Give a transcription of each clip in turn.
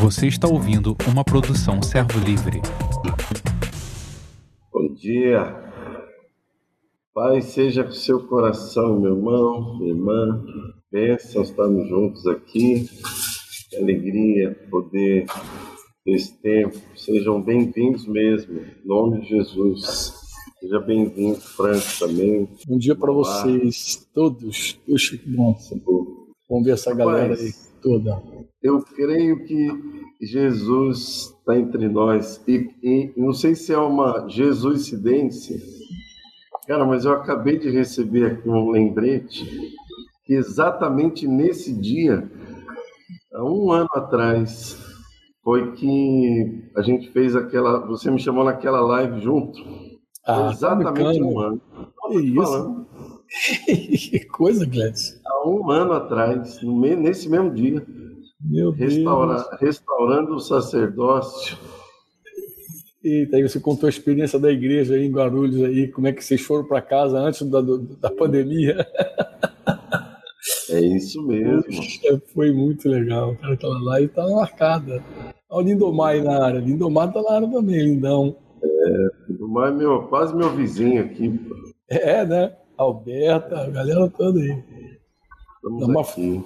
Você está ouvindo uma produção Servo Livre. Bom dia. Pai, seja com seu coração, meu irmão, minha irmã. Bênção, estamos juntos aqui. Que alegria poder ter esse tempo. Sejam bem-vindos mesmo, em nome de Jesus. Seja bem-vindo, Franco, também. Bom dia para vocês, todos. Puxa, que bom. Vamos ver essa galera aí toda. Eu creio que Jesus está entre nós. E, e, não sei se é uma Jesuicidência, cara, mas eu acabei de receber aqui um lembrete que exatamente nesse dia, há um ano atrás, foi que a gente fez aquela. Você me chamou naquela live junto. Ah, exatamente tá um ano. Que isso? que coisa, Gladys. Há um ano atrás, nesse mesmo dia. Meu restaura, Deus. Restaurando o sacerdócio. Eita, aí você contou a experiência da igreja aí em Guarulhos aí, como é que vocês foram para casa antes da, da pandemia. É isso mesmo. Puxa, foi muito legal, cara, aquela live tá marcada. Olha o Lindomar aí na área, Lindomar tá na área também, lindão. É, Lindomar é meu, quase meu vizinho aqui. É, né? Alberta, a galera toda aí. Uma- aqui.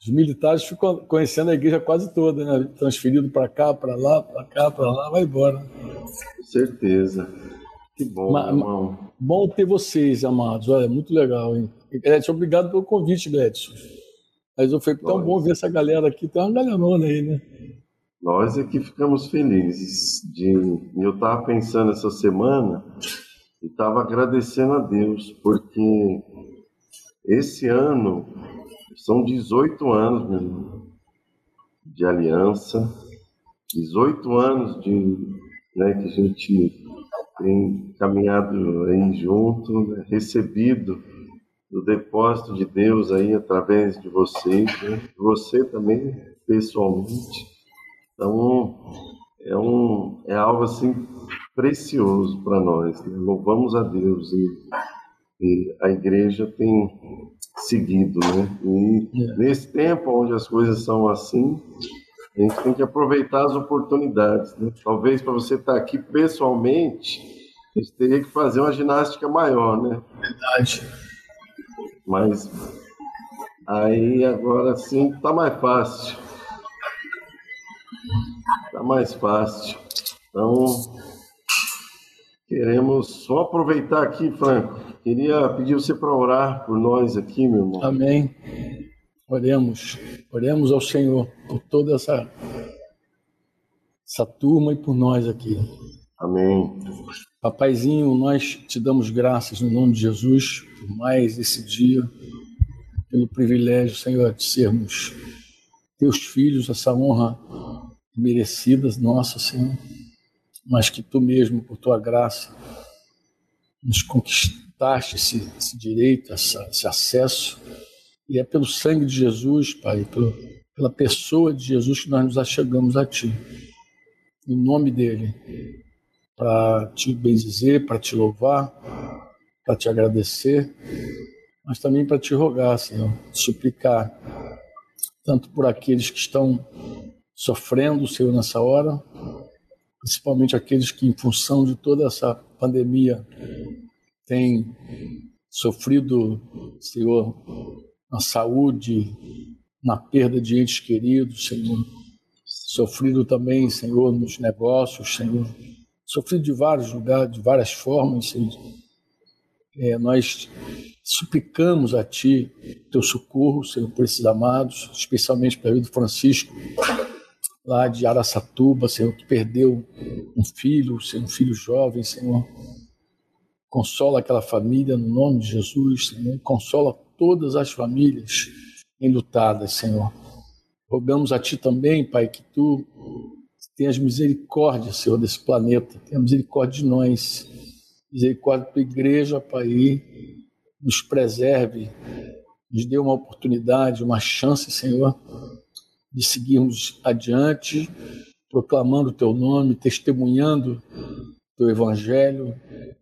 Os militares ficam conhecendo a igreja quase toda, né? Transferido para cá, para lá, para cá, para lá, vai embora. Com certeza. Que bom, Ma- irmão. Bom ter vocês, amados. Olha, muito legal, hein? Gledson, obrigado pelo convite, Gledson. Mas foi tão Nós. bom ver essa galera aqui. Tem uma galerona aí, né? Nós é que ficamos felizes. De... Eu estava pensando essa semana e estava agradecendo a Deus, porque esse ano são 18 anos de aliança, 18 anos de, né, que a gente tem caminhado aí junto, né, recebido do depósito de Deus aí através de vocês, né, você também pessoalmente. Então, é, um, é algo assim precioso para nós. né? Louvamos a Deus e, e a igreja tem seguido, né? E É. nesse tempo onde as coisas são assim, a gente tem que aproveitar as oportunidades. Né? Talvez para você estar aqui pessoalmente, a gente teria que fazer uma ginástica maior, né? Verdade. Mas aí agora sim tá mais fácil. Tá mais fácil. Então queremos só aproveitar aqui, Franco. Queria pedir você para orar por nós aqui, meu irmão. Amém. Oremos. Oremos ao Senhor por toda essa, essa turma e por nós aqui. Amém. Papaizinho, nós te damos graças no nome de Jesus por mais esse dia, pelo privilégio, Senhor, de sermos teus filhos, essa honra merecida, nossa, Senhor, mas que tu mesmo, por tua graça, nos conquistaste esse, esse direito, essa, esse acesso, e é pelo sangue de Jesus, Pai, pelo, pela pessoa de Jesus que nós nos achegamos a Ti, em nome dele para te bendizer, para te louvar, para te agradecer, mas também para te rogar, Senhor, suplicar, tanto por aqueles que estão sofrendo, Senhor, nessa hora, principalmente aqueles que, em função de toda essa pandemia, têm sofrido, Senhor, na saúde, na perda de entes queridos, Senhor, sofrido também, Senhor, nos negócios, Senhor, sofrido de vários lugares, de várias formas, Senhor. É, nós suplicamos a Ti Teu socorro, Senhor, por esses amados, especialmente pela vida Francisco, lá de Araçatuba, Senhor, que perdeu um filho, Senhor, um filho jovem, Senhor. Consola aquela família no nome de Jesus, Senhor. Consola todas as famílias enlutadas, Senhor. Rogamos a Ti também, Pai, que Tu tenhas misericórdia, Senhor, desse planeta. Tenha misericórdia de nós. Misericórdia para a igreja, Pai. Nos preserve. Nos dê uma oportunidade, uma chance, Senhor, de seguirmos adiante, proclamando o Teu nome, testemunhando Teu Evangelho,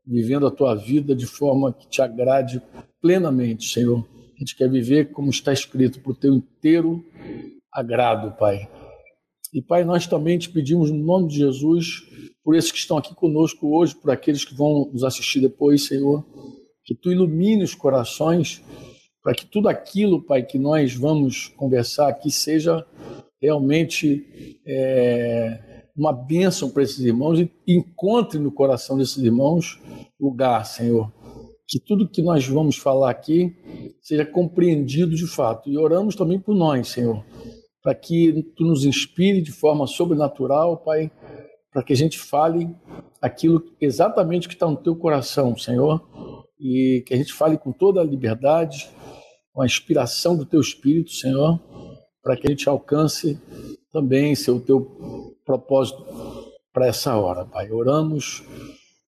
vivendo a Tua vida de forma que te agrade plenamente, Senhor. A gente quer viver como está escrito, para o Teu inteiro agrado, Pai. E, Pai, nós também te pedimos, no nome de Jesus, por esses que estão aqui conosco hoje, por aqueles que vão nos assistir depois, Senhor, que tu ilumine os corações, para que tudo aquilo, Pai, que nós vamos conversar aqui seja realmente é, uma bênção para esses irmãos e encontre no coração desses irmãos lugar, Senhor. Que tudo que nós vamos falar aqui seja compreendido de fato. E oramos também por nós, Senhor, para que tu nos inspire de forma sobrenatural, Pai, para que a gente fale aquilo exatamente que está no teu coração, Senhor, e que a gente fale com toda a liberdade, com a inspiração do teu Espírito, Senhor, para que a gente alcance também seu teu propósito para essa hora, Pai. Oramos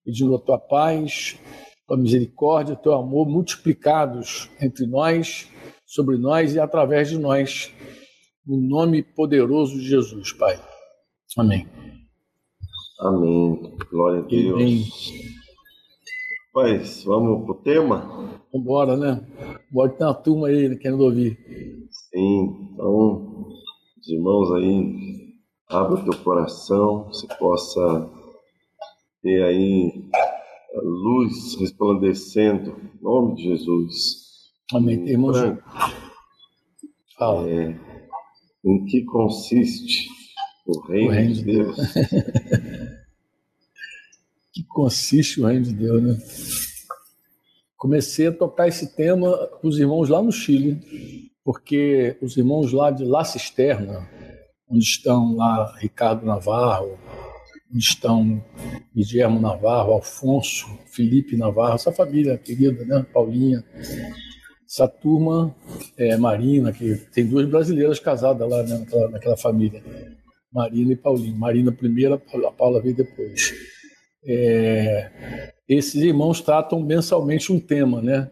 pedindo a tua paz, tua misericórdia, teu amor multiplicados entre nós, sobre nós e através de nós, no nome poderoso de Jesus, Pai. Amém. Amém. Glória a Deus. Amém. Pois, vamos pro tema? Vamos embora, né? Bora ter uma turma aí né, querendo ouvir. Sim, então, os irmãos aí, abra o teu coração, você possa ter aí a luz resplandecendo, em nome de Jesus. Amém. Irmãos, fala. É, em que consiste o reino, o reino de Deus? que consiste o reino de Deus, né? Comecei a tocar esse tema com os irmãos lá no Chile, porque os irmãos lá de La Cisterna, onde estão lá Ricardo Navarro, onde estão Guilherme Navarro, Alfonso, Felipe Navarro, essa família querida, né? Paulinha, essa turma, é, Marina, que tem duas brasileiras casadas lá né, naquela, naquela família, Marina e Paulinho. Marina primeiro, a Paula veio depois é, esses irmãos tratam mensalmente um tema, né?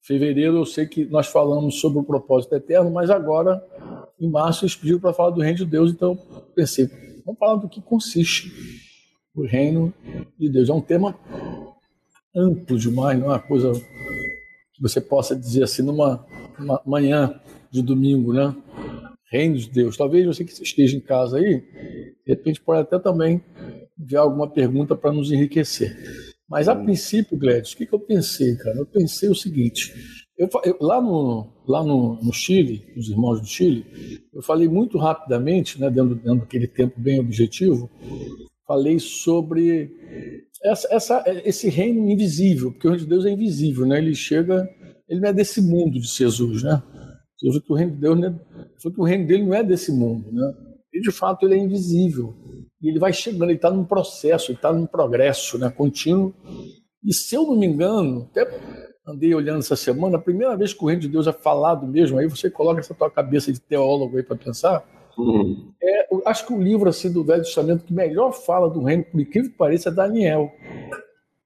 Fevereiro eu sei que nós falamos sobre o propósito eterno, mas agora, em março, eles pediram para falar do reino de Deus, então pensei, vamos falar do que consiste o reino de Deus. É um tema amplo demais, não é uma coisa que você possa dizer assim numa, numa manhã de domingo, né? Reino de Deus. Talvez você que esteja em casa aí, de repente pode até também ver alguma pergunta para nos enriquecer. Mas a princípio, Gladys, o que, que eu pensei, cara? Eu pensei o seguinte: eu, eu, lá no, lá no, no, Chile, os irmãos do Chile, eu falei muito rapidamente, né, dentro, dentro daquele tempo bem objetivo, falei sobre essa, essa, esse reino invisível, porque o reino de Deus é invisível, né? Ele chega, ele não é desse mundo de Jesus, né? Jesus que o reino de Deus, né? que o reino dele não é desse mundo, né? E de fato ele é invisível. E ele vai chegando, ele está num processo, ele está num progresso né, contínuo. E se eu não me engano, até andei olhando essa semana, a primeira vez que o reino de Deus é falado mesmo, aí você coloca essa tua cabeça de teólogo aí para pensar. Uhum. É, acho que o livro assim do Velho Testamento que melhor fala do reino, por incrível que pareça, é Daniel.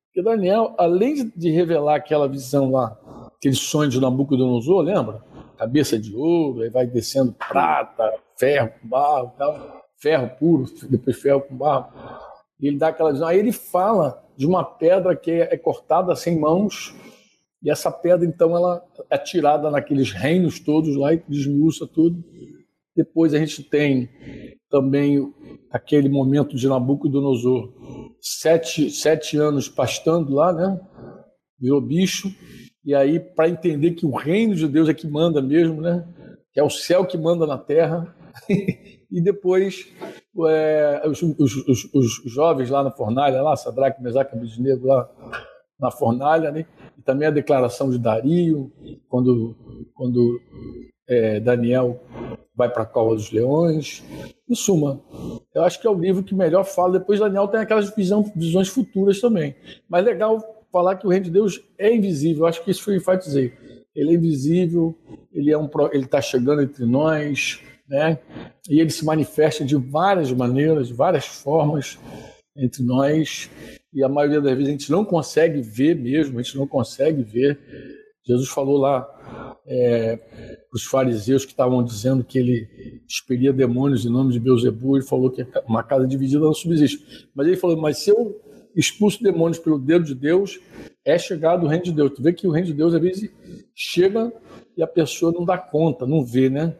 Porque Daniel, além de revelar aquela visão lá, aquele sonho de Nabucodonosor, lembra? Cabeça de ouro, aí vai descendo prata, ferro, barro e tal ferro puro, depois ferro com barro. E ele dá aquela visão. Aí ele fala de uma pedra que é, cortada sem mãos, e essa pedra, então, ela é tirada naqueles reinos todos lá e desmiuça tudo. Depois a gente tem também aquele momento de Nabucodonosor, sete, sete anos pastando lá, né? Virou bicho. E aí, para entender que o reino de Deus é que manda mesmo, né? Que é o céu que manda na terra. e depois é, os, os, os, os, jovens lá na fornalha, lá, Sadraque, Mesaque Abednego lá na fornalha, né? E também a declaração de Dario, quando, quando é, Daniel vai para a cova dos leões. Em suma, eu acho que é o livro que melhor fala. Depois Daniel tem aquelas visão, visões futuras também. Mas legal falar que o reino de Deus é invisível. Eu acho que isso foi enfatizei. Ele é invisível, ele é um, está chegando entre nós, né? E ele se manifesta de várias maneiras, de várias formas entre nós, e a maioria das vezes a gente não consegue ver mesmo, a gente não consegue ver. Jesus falou lá é, os fariseus que estavam dizendo que ele expelia demônios em nome de Beuzebu, ele falou que uma casa dividida não subsiste. Mas ele falou, mas se eu expulso demônios pelo dedo de Deus, é chegado o reino de Deus. Tu vê que o reino de Deus às vezes chega e a pessoa não dá conta, não vê, né?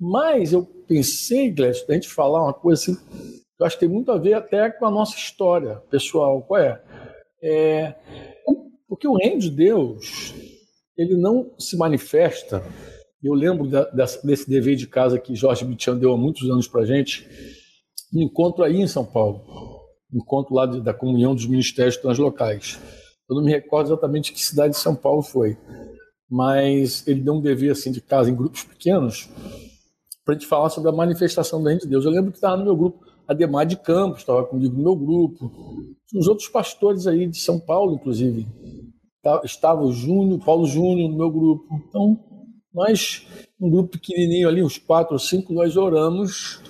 Mas eu pensei, Glécio, da gente falar uma coisa assim, eu acho que tem muito a ver até com a nossa história pessoal. Qual é? é porque o reino de Deus, ele não se manifesta. Eu lembro desse dever de casa que Jorge Mitchan deu há muitos anos para gente, um encontro aí em São Paulo, um encontro lá da comunhão dos ministérios translocais. Eu não me recordo exatamente que cidade de São Paulo foi, mas ele deu um dever assim de casa em grupos pequenos para a gente falar sobre a manifestação da reino de Deus. Eu lembro que estava no meu grupo Ademar de Campos, estava comigo no meu grupo, os outros pastores aí de São Paulo, inclusive. Tá, estava o Júnior, Paulo Júnior no meu grupo. Então, nós, um grupo pequenininho ali, uns quatro ou cinco, nós oramos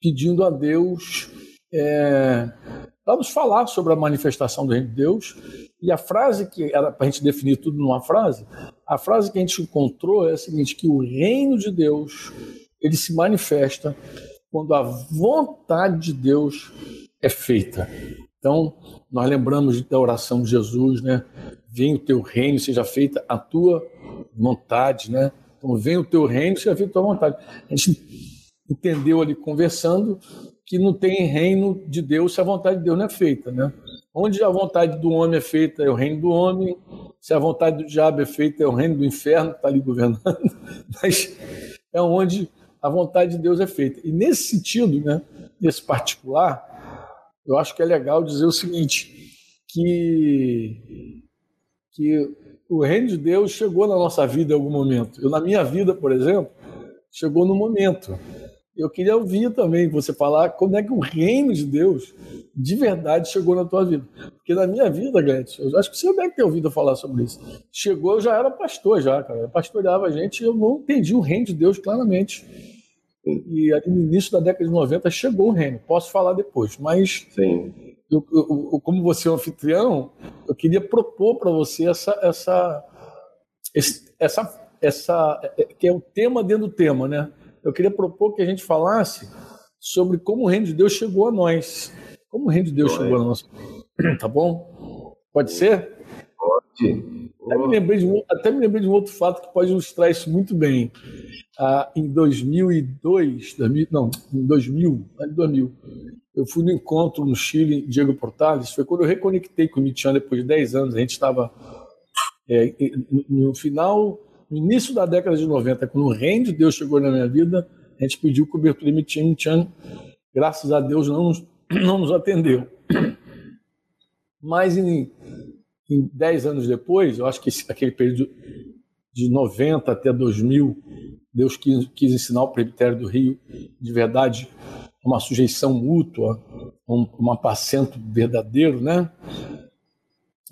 pedindo a Deus é, nos falar sobre a manifestação do reino de Deus. E a frase que era para a gente definir tudo numa frase, a frase que a gente encontrou é a seguinte: que o reino de Deus ele se manifesta quando a vontade de Deus é feita. Então, nós lembramos da oração de Jesus, né? Venha o teu reino, seja feita a tua vontade, né? Então, venha o teu reino, seja feita a tua vontade. A gente entendeu ali conversando que não tem reino de Deus se a vontade de Deus não é feita, né? Onde a vontade do homem é feita é o reino do homem, se a vontade do diabo é feita é o reino do inferno que está ali governando, mas é onde a vontade de Deus é feita. E nesse sentido, né, nesse particular, eu acho que é legal dizer o seguinte, que, que o reino de Deus chegou na nossa vida em algum momento. Eu, na minha vida, por exemplo, chegou no momento. Eu queria ouvir também você falar como é que o reino de Deus de verdade chegou na tua vida. Porque na minha vida, Gretchen, eu acho que você deve ter ouvido falar sobre isso. Chegou, eu já era pastor, já, cara. Eu pastoreava a gente e eu não entendi o reino de Deus claramente. E ali no início da década de 90 chegou o reino. Posso falar depois, mas Sim. Eu, eu, como você é um anfitrião, eu queria propor para você essa, essa, essa, essa, é, que é o tema dentro do tema, né? Eu queria propor que a gente falasse sobre como o reino de Deus chegou a nós. Como o reino de Deus chegou a nós. Tá bom? Pode ser? Pode. Até me, lembrei de um, até me lembrei de um outro fato que pode ilustrar isso muito bem ah, em 2002, 2000, não, em 2000, em 2000, eu fui no encontro no Chile, Diego Portales, foi quando eu reconectei com o Mitchan depois de 10 anos, a gente estava é, no final, no início da década de 90, quando o reino de Deus chegou na minha vida, a gente pediu cobertura e Mitchan, Mitchan, graças a Deus, não nos, não nos atendeu. Mas em, em 10 anos depois, eu acho que aquele período de 90 até 2000, Deus quis, quis ensinar o presbitério do Rio, de verdade, uma sujeição mútua, um, um apacento verdadeiro, né?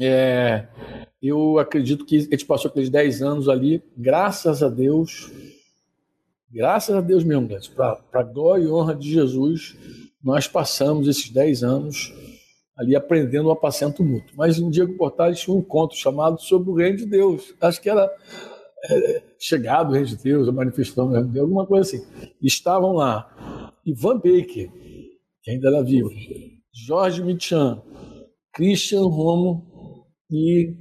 É, eu acredito que a gente passou aqueles 10 anos ali, graças a Deus, graças a Deus mesmo, para a glória e honra de Jesus, nós passamos esses 10 anos ali aprendendo o apacento mútuo. Mas um dia Portales tinha um encontro chamado sobre o reino de Deus. Acho que era é, chegado o reino de Deus, a manifestação do reino de Deus, alguma coisa assim. Estavam lá Ivan Baker, que ainda era vivo, Jorge Mitchan, Christian Romo e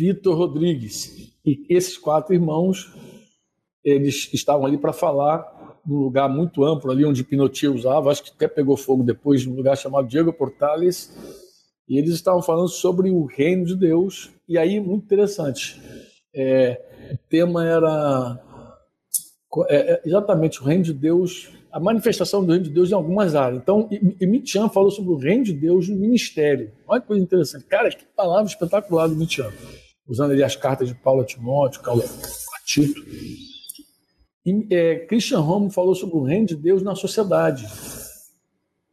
Vitor Rodrigues. E esses quatro irmãos, eles estavam ali para falar num lugar muito amplo ali onde Pinochet usava, acho que até pegou fogo depois, num lugar chamado Diego Portales, e eles estavam falando sobre o reino de Deus. E aí, muito interessante, é, o tema era é, é, exatamente o reino de Deus, a manifestação do reino de Deus em algumas áreas. Então, e Mitian falou sobre o reino de Deus no ministério. Olha que coisa interessante. Cara, que palavra espetacular do Mitian. Usando ali as cartas de Paulo Timóteo, Paulo Tito. E, é, Christian Romo falou sobre o reino de Deus na sociedade.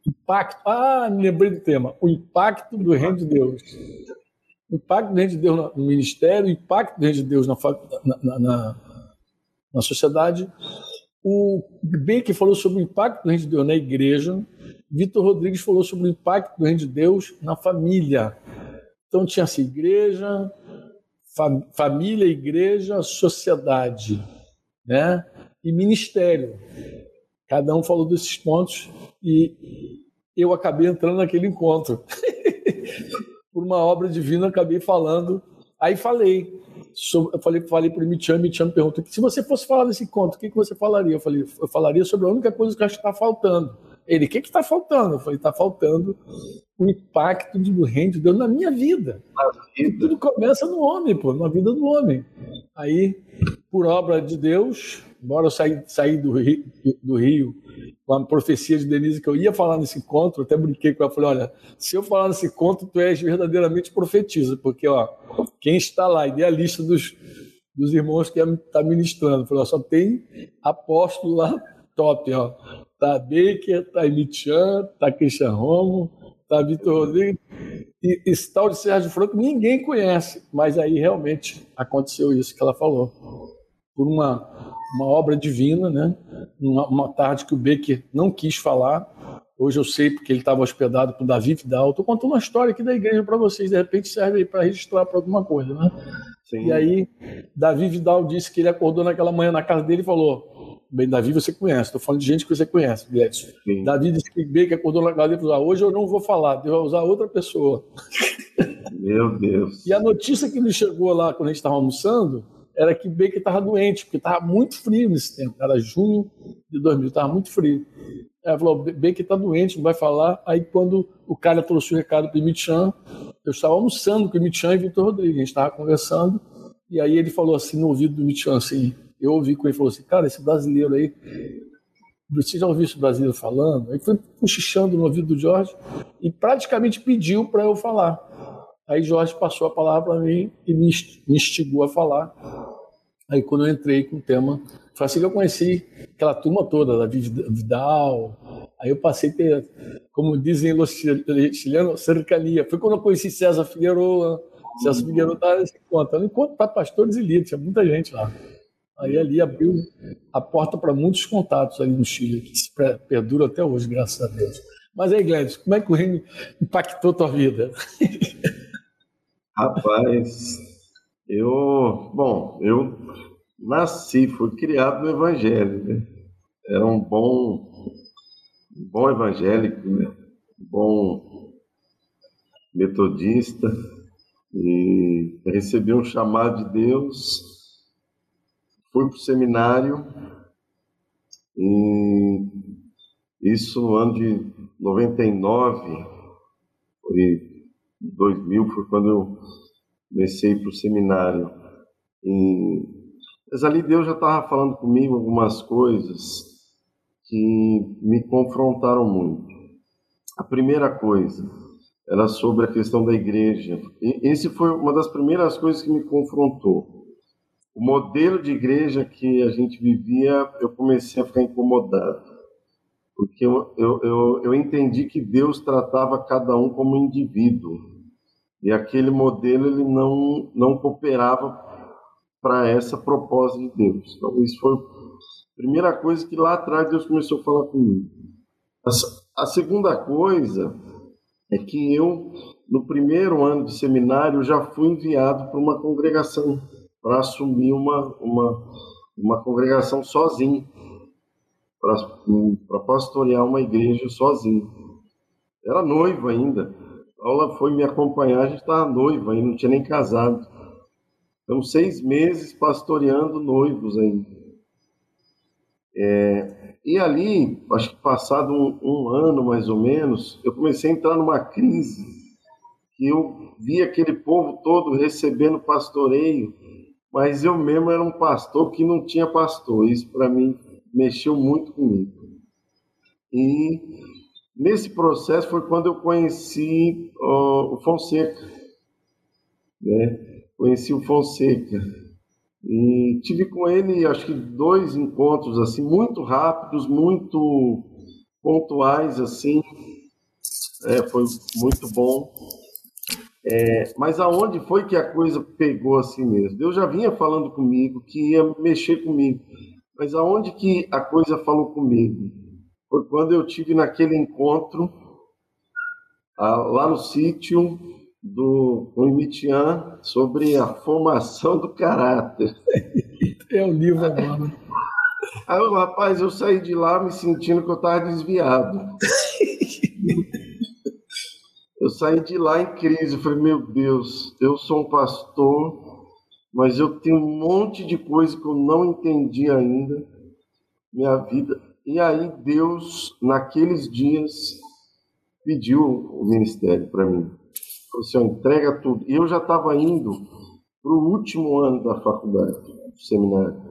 Impacto. Ah, me lembrei do tema. O impacto do reino de Deus o impacto do reino de Deus no ministério, o impacto do reino de Deus na, na, na, na sociedade. O Baker falou sobre o impacto do reino de Deus na igreja. Vitor Rodrigues falou sobre o impacto do reino de Deus na família. Então tinha assim, igreja, família, igreja, sociedade, né? E ministério. Cada um falou desses pontos e eu acabei entrando naquele encontro. por uma obra divina, acabei falando. Aí falei. Eu falei, falei para o Michan, Michan perguntou: se você fosse falar desse conto, o que, que você falaria? Eu falei: eu falaria sobre a única coisa que acho que está faltando. Ele, o que está faltando? Eu falei: está faltando o impacto do reino de Deus na minha vida. E tudo começa no homem, pô, na vida do homem. Aí, por obra de Deus, embora eu saí, saí do, Rio, do Rio com a profecia de Denise que eu ia falar nesse encontro, até brinquei com ela, falei, olha, se eu falar nesse encontro, tu és verdadeiramente profetiza, porque ó, quem está lá, idealista dos, dos irmãos que está ministrando, falei, ó, só tem apóstolo lá top, ó. Tá Baker, tá Emitian, tá Christian Romo, tá Vitor Rodrigues, e esse tal de Sérgio Franco ninguém conhece, mas aí realmente aconteceu isso que ela falou. Por uma, uma obra divina, né? Uma, uma tarde que o Becker não quis falar, Hoje eu sei porque ele estava hospedado com o Davi Vidal. Estou contando uma história aqui da igreja para vocês, de repente serve para registrar para alguma coisa, né? Sim. E aí, Davi Vidal disse que ele acordou naquela manhã na casa dele e falou: Bem, Davi você conhece, estou falando de gente que você conhece, Gledson. Davi disse que bem que acordou na casa e falou: ah, Hoje eu não vou falar, Deus vai usar outra pessoa. Meu Deus. E a notícia que nos chegou lá quando a gente estava almoçando era que Baker estava doente, porque estava muito frio nesse tempo. Era junho de 2000, estava muito frio. Ela falou, Baker está doente, não vai falar. Aí quando o cara trouxe o recado para o Michan, eu estava almoçando com o Michan e Vitor Rodrigues, a gente estava conversando, e aí ele falou assim no ouvido do Michan, assim, eu ouvi com ele, falou assim, cara, esse brasileiro aí, você já ouviu esse brasileiro falando? Aí foi cochichando no ouvido do Jorge e praticamente pediu para eu falar. Aí Jorge passou a palavra para mim e me instigou a falar. Aí quando eu entrei com o tema, foi assim que eu conheci aquela turma toda, da Vidal. Aí eu passei a ter, como dizem os chilenos, cercania. Foi quando eu conheci César Figueroa. César Figueroa estava nesse encontro. Encontro para pastores e líderes, tinha muita gente lá. Aí ali abriu a porta para muitos contatos ali no Chile, que se perdura até hoje, graças a Deus. Mas aí, Gladys, como é que o reino impactou tua vida? Rapaz, eu, bom, eu nasci, fui criado no Evangelho, né? Era um bom, um bom evangélico, né? Um bom metodista e recebi um chamado de Deus, fui para o seminário e isso no ano de 99, foi 2000 foi quando eu comecei para o seminário. E, mas ali Deus já estava falando comigo algumas coisas que me confrontaram muito. A primeira coisa era sobre a questão da igreja. E esse foi uma das primeiras coisas que me confrontou. O modelo de igreja que a gente vivia, eu comecei a ficar incomodado. Porque eu, eu, eu, eu entendi que Deus tratava cada um como indivíduo e aquele modelo ele não, não cooperava para essa proposta de Deus. Então, isso foi a primeira coisa que lá atrás Deus começou a falar comigo. A, a segunda coisa é que eu, no primeiro ano de seminário, já fui enviado para uma congregação, para assumir uma, uma, uma congregação sozinho, para pastorear uma igreja sozinho. Era noivo ainda. Paula foi me acompanhar, a gente estava noiva ainda, não tinha nem casado. Então, seis meses pastoreando noivos ainda. É, e ali, acho que passado um, um, ano mais ou menos, eu comecei a entrar numa crise, que eu vi aquele povo todo recebendo pastoreio, mas eu mesmo era um pastor que não tinha pastor. Isso para mim mexeu muito comigo. E Nesse processo foi quando eu conheci o Fonseca, né? Conheci o Fonseca e tive com ele, acho que dois encontros assim muito rápidos, muito pontuais assim. É, foi muito bom. É, mas aonde foi que a coisa pegou assim mesmo? Deus já vinha falando comigo que ia mexer comigo, mas aonde que a coisa falou comigo? foi quando eu tive naquele encontro ah, lá no sítio do Imitian sobre a formação do caráter. É o livro agora. Aí, rapaz, eu saí de lá me sentindo que eu estava desviado. eu saí de lá em crise. Eu falei, meu Deus, eu sou um pastor, mas eu tenho um monte de coisa que eu não entendi ainda, minha vida. E aí Deus, naqueles dias, pediu o ministério para mim. Falou assim, entrega tudo. E eu já estava indo para o último ano da faculdade, do seminário.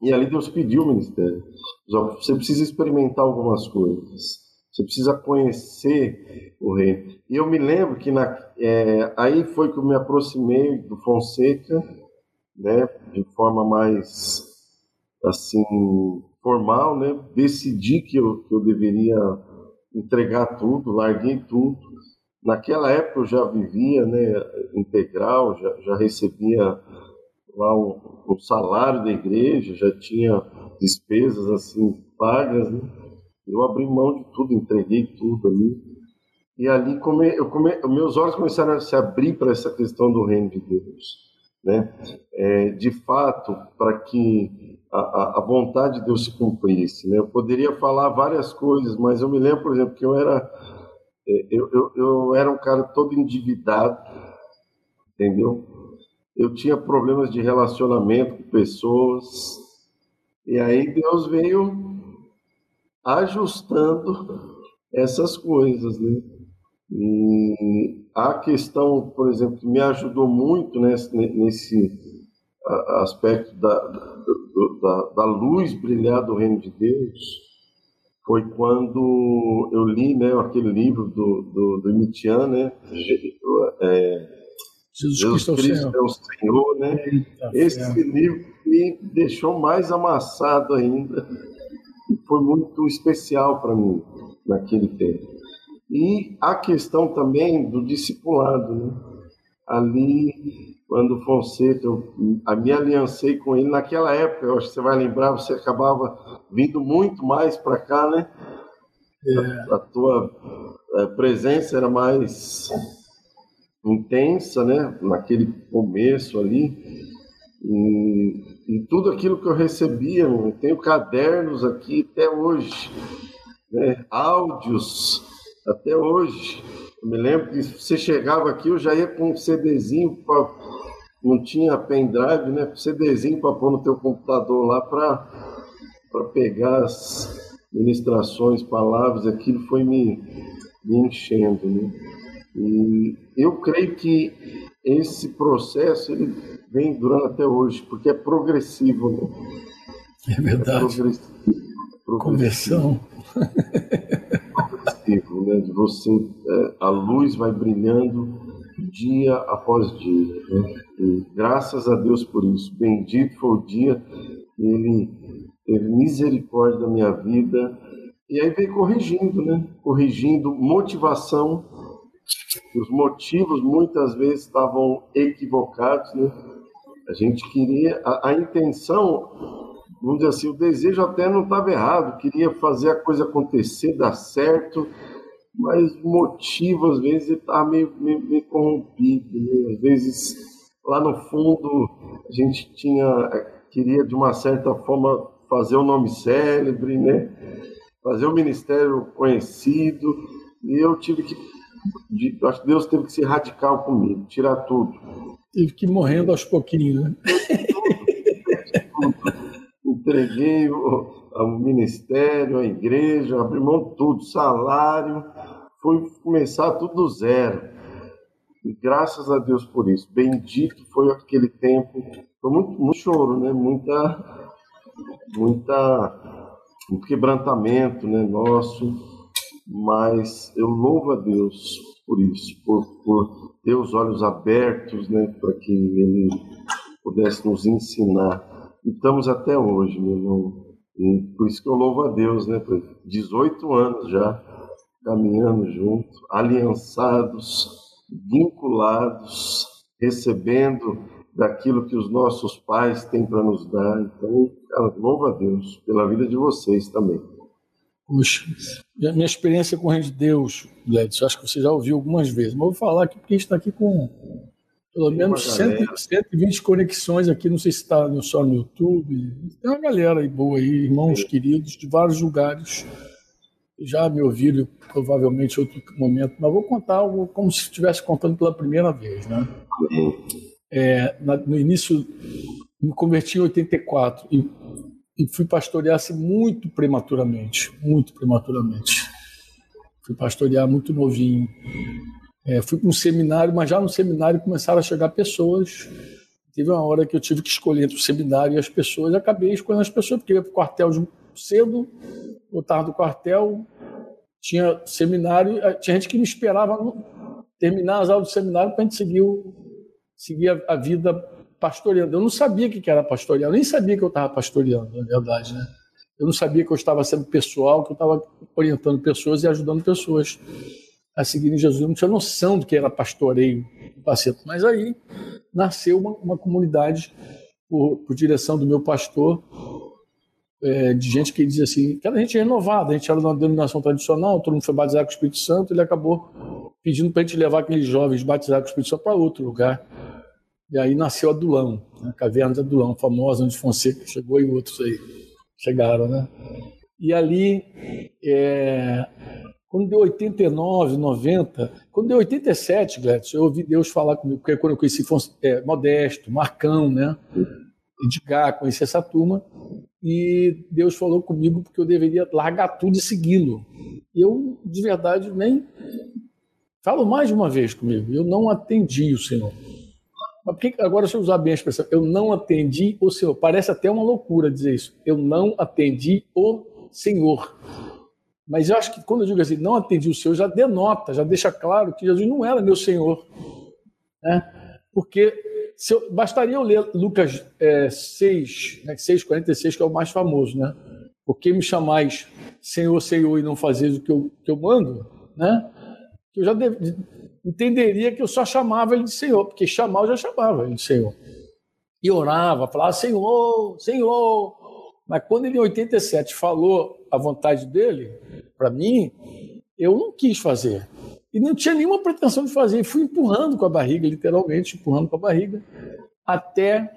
E ali Deus pediu o ministério. Você precisa experimentar algumas coisas. Você precisa conhecer o rei. E eu me lembro que na, é, aí foi que eu me aproximei do Fonseca, né, de forma mais assim formal, né, decidi que eu, que eu deveria entregar tudo, larguei tudo. Naquela época eu já vivia, né, integral, já, já recebia lá um, um salário da igreja, já tinha despesas assim pagas, né? Eu abri mão de tudo, entreguei tudo ali. E ali come, eu come, meus olhos começaram a se abrir para essa questão do reino de Deus. Né? É, de fato, para que a, a, vontade de Deus se cumprisse. Né? Eu poderia falar várias coisas, mas eu me lembro, por exemplo, que eu era, é, eu, eu, eu era um cara todo endividado, entendeu? Eu tinha problemas de relacionamento com pessoas, e aí Deus veio ajustando essas coisas, né? E a questão, por exemplo, que me ajudou muito nesse, nesse aspecto da, da, da, luz brilhar do reino de Deus foi quando eu li né, aquele livro do, do, do Mitian, né? É, Jesus, Jesus Cristo, é o Senhor, né? Eita, Esse é. livro me deixou mais amassado ainda foi muito especial para mim naquele tempo. E a questão também do discipulado, né? Ali, quando Fonseca, eu me aliancei com ele naquela época, eu acho que você vai lembrar, você acabava vindo muito mais para cá, né? É. A, a, tua é, presença era mais intensa, né? Naquele começo ali. E e tudo aquilo que eu recebia, eu tenho cadernos aqui até hoje, né? áudios até hoje. Eu me lembro que você chegava aqui, eu já ia com um CDzinho, pra, não tinha pendrive, né? CDzinho para pôr no teu computador lá para pegar as ministrações, palavras, aquilo foi me, me enchendo. Né? E eu creio que esse processo ele vem durando até hoje, porque é progressivo. Né? É verdade. É progressivo, progressivo. Conversão. progressivo, né? De você, é, a luz vai brilhando dia após dia. Né? E graças a Deus por isso. Bendito foi o dia que Ele teve misericórdia da minha vida. E aí vem corrigindo, né? Corrigindo motivação os motivos muitas vezes estavam equivocados, né? A gente queria, a, a intenção, vamos dizer assim, o desejo até não estava errado, queria fazer a coisa acontecer, dar certo, mas o motivo às vezes estava meio, meio, meio corrompido, né? às vezes lá no fundo a gente tinha, queria de uma certa forma fazer o um nome célebre, né? Fazer o um ministério conhecido, e eu tive que de, acho que Deus teve que ser radical comigo, tirar tudo. Teve que ir morrendo aos pouquinhos, né? Entreguei o, o ministério, a igreja, abri mão de tudo, salário, fui começar tudo do zero. E graças a Deus por isso. Bendito foi aquele tempo. Foi muito, muito choro, né? Muita, muita, muito quebrantamento, né? Nosso mas eu louvo a Deus por isso, por, por ter os olhos abertos, né, para que Ele pudesse nos ensinar. E estamos até hoje, meu irmão. E por isso que eu louvo a Deus, né, por 18 anos já caminhando junto, aliançados, vinculados, recebendo daquilo que os nossos pais têm para nos dar. Então, louvo a Deus pela vida de vocês também. Puxa, minha experiência com o Reino de Deus, Gledson, acho que você já ouviu algumas vezes, mas vou falar aqui porque a gente está aqui com pelo menos 120 conexões aqui, não sei se está só no YouTube. Tem uma galera aí boa aí, irmãos Sim. queridos de vários lugares já me ouviram provavelmente em outro momento, mas vou contar algo como se estivesse contando pela primeira vez. Né? É, na, no início, me converti em 84 e, e fui pastorear-se muito prematuramente, muito prematuramente. Fui pastorear muito novinho. É, fui para um seminário, mas já no seminário começaram a chegar pessoas. Teve uma hora que eu tive que escolher entre o seminário e as pessoas, acabei escolhendo as pessoas, porque eu ia para o quartel cedo, voltava do quartel, tinha seminário, eh, tinha gente que me esperava terminar as aulas do seminário para a gente seguir, o, seguir a, a, vida pastoreando. Eu não sabia o que era pastorear, eu nem sabia que eu estava pastoreando, na verdade, né? Eu não sabia que eu estava sendo pessoal, que eu estava orientando pessoas e ajudando pessoas a seguirem Jesus. Eu não tinha noção do que era pastoreio, Mas aí nasceu uma, uma comunidade por, por direção do meu pastor, é, de gente que dizia assim, que era gente renovada, a gente era de uma denominação tradicional, todo mundo foi batizado com o Espírito Santo, ele acabou pedindo para a gente levar aqueles jovens batizados com o Espírito Santo para outro lugar. E aí nasceu a Dulão, a caverna da Dulão, famosa, onde Fonseca chegou e outros aí chegaram, né? E ali, é, quando deu 89, 90, quando deu 87, Gladys, eu ouvi Deus falar comigo, porque quando eu conheci é, Modesto, Marcão, né? Edgar, conheci essa turma, e Deus falou comigo porque eu deveria largar tudo e segui-lo. Eu, de verdade, nem. Falo mais de uma vez comigo, eu não atendi o Senhor. Mas agora, deixa eu usar bem a expressão, eu não atendi o Senhor. Parece até uma loucura dizer isso. Eu não atendi o Senhor. Mas eu acho que quando eu digo assim, não atendi o Senhor, já denota, já deixa claro que Jesus não era meu Senhor. Né? Porque eu, bastaria eu ler Lucas é, 6, né, 6,46, que é o mais famoso, né? Por que me chamais Senhor, Senhor e não fazeis o que eu, que eu mando? Né? Eu já deve, entenderia que eu só chamava ele de Senhor, porque chamar eu já chamava ele de Senhor. E orava, falava Senhor, Senhor. Mas quando ele em 87 falou a vontade dele, para mim, eu não quis fazer. E não tinha nenhuma pretensão de fazer. E fui empurrando com a barriga, literalmente, empurrando com a barriga, até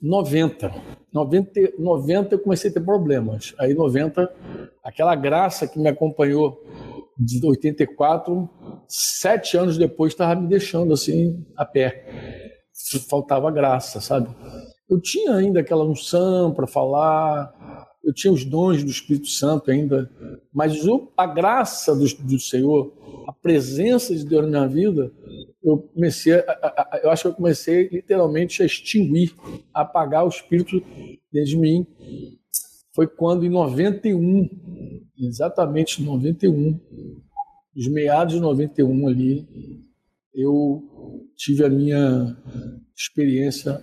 90. 90, 90 eu comecei a ter problemas. Aí 90, aquela graça que me acompanhou de 84, sete anos depois estava me deixando assim a pé. Faltava graça, sabe? Eu tinha ainda aquela unção para falar, eu tinha os dons do Espírito Santo ainda, mas o, a graça do, do, Senhor, a presença de Deus na minha vida, eu comecei, a, a, eu acho que eu comecei literalmente a extinguir, a apagar o Espírito dentro de mim. Foi quando em 91, exatamente em 91, os meados de 91 ali, eu tive a minha experiência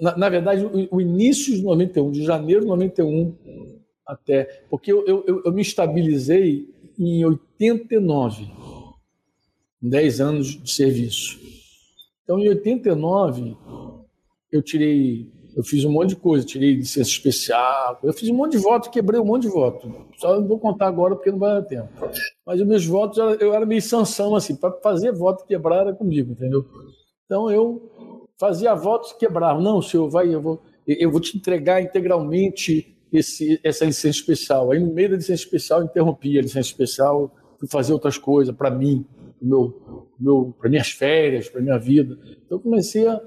na, na verdade, o, o, início de 91, de janeiro de 91 até. Porque eu, eu, eu me estabilizei em 89, 10 anos de serviço. Então, em 89, eu tirei, eu fiz um monte de coisa, tirei licença especial, eu fiz um monte de voto, quebrei um monte de voto. Só não vou contar agora porque não vai dar tempo. Mas os meus votos, eu era meio sanção, assim, para fazer voto quebrar era comigo, entendeu? Então eu fazia votos quebravam. Não, senhor, vai, eu vou, eu vou te entregar integralmente esse, essa licença especial. Aí, no meio da licença especial, interrompi a licença especial, fui fazer outras coisas para mim, meu, meu, para minhas férias, para minha vida. Então, comecei a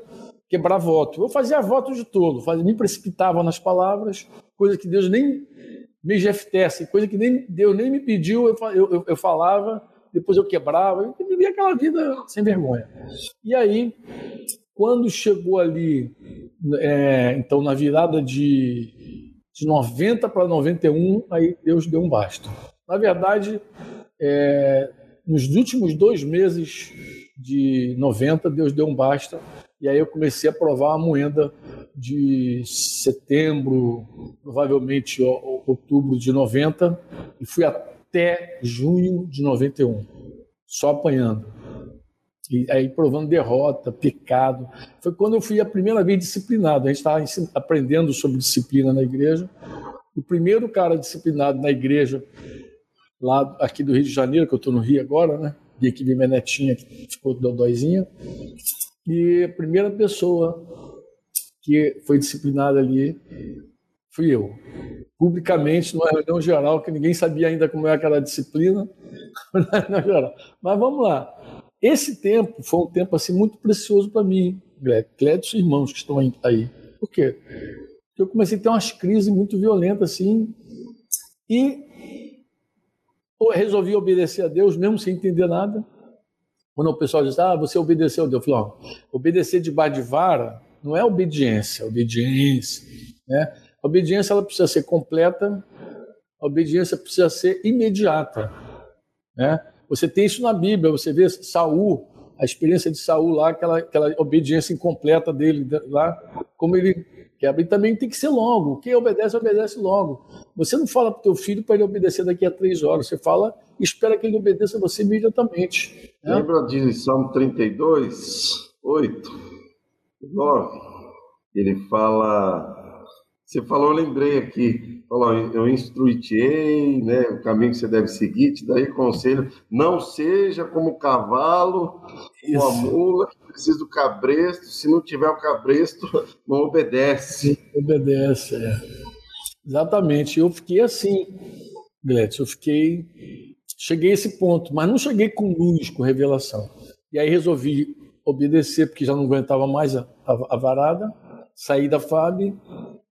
quebrar voto. Eu fazia voto de todo, fazia, me precipitava nas palavras, coisa que Deus nem me jeftesse, coisa que nem, Deus nem me pediu, eu, eu, eu falava, depois eu quebrava, eu vivia aquela vida sem vergonha. E aí, quando chegou ali, é, então na virada de, de 90 para 91, aí Deus deu um basta. Na verdade, é, nos últimos dois meses de 90, Deus deu um basta. E aí eu comecei a provar a moeda de setembro, provavelmente outubro de 90, e fui até junho de 91, só apanhando. E aí provando derrota, pecado. Foi quando eu fui a primeira vez disciplinado. A gente estava aprendendo sobre disciplina na igreja. O primeiro cara disciplinado na igreja, lá aqui do Rio de Janeiro, que eu estou no Rio agora, né? E aqui minha netinha, que ficou dodóizinha. E a primeira pessoa que foi disciplinada ali fui eu. Publicamente, numa reunião geral, que ninguém sabia ainda como é aquela disciplina. Mas vamos lá. Esse tempo foi um tempo assim muito precioso para mim, Clédio e irmãos que estão aí. Por quê? Porque eu comecei a ter umas crises muito violentas assim e resolvi obedecer a Deus mesmo sem entender nada. Quando o pessoal diz, ah, você obedeceu eu falei, ó, obedecer debaixo de vara não é obediência, obediência, né? A obediência ela precisa ser completa, a obediência precisa ser imediata, né? Você tem isso na Bíblia, você vê Saul, a experiência de Saul lá, aquela, aquela obediência incompleta dele lá, como ele quebra. E também tem que ser logo. Quem obedece, obedece logo. Você não fala para o teu filho para ele obedecer daqui a três horas. Você fala e espera que ele obedeça a você imediatamente. Né? Lembra de Salmo 32, 8, 9? Ele fala você falou, eu lembrei aqui, falou, eu instruí-te, né, o caminho que você deve seguir, te daí conselho, não seja como o cavalo ou a mula, precisa do cabresto, se não tiver o cabresto, não obedece. Obedece, é. Exatamente, eu fiquei assim, Gletz, eu fiquei, cheguei a esse ponto, mas não cheguei com luz, com revelação. E aí resolvi obedecer, porque já não aguentava mais a, a, a varada, saí da FAB,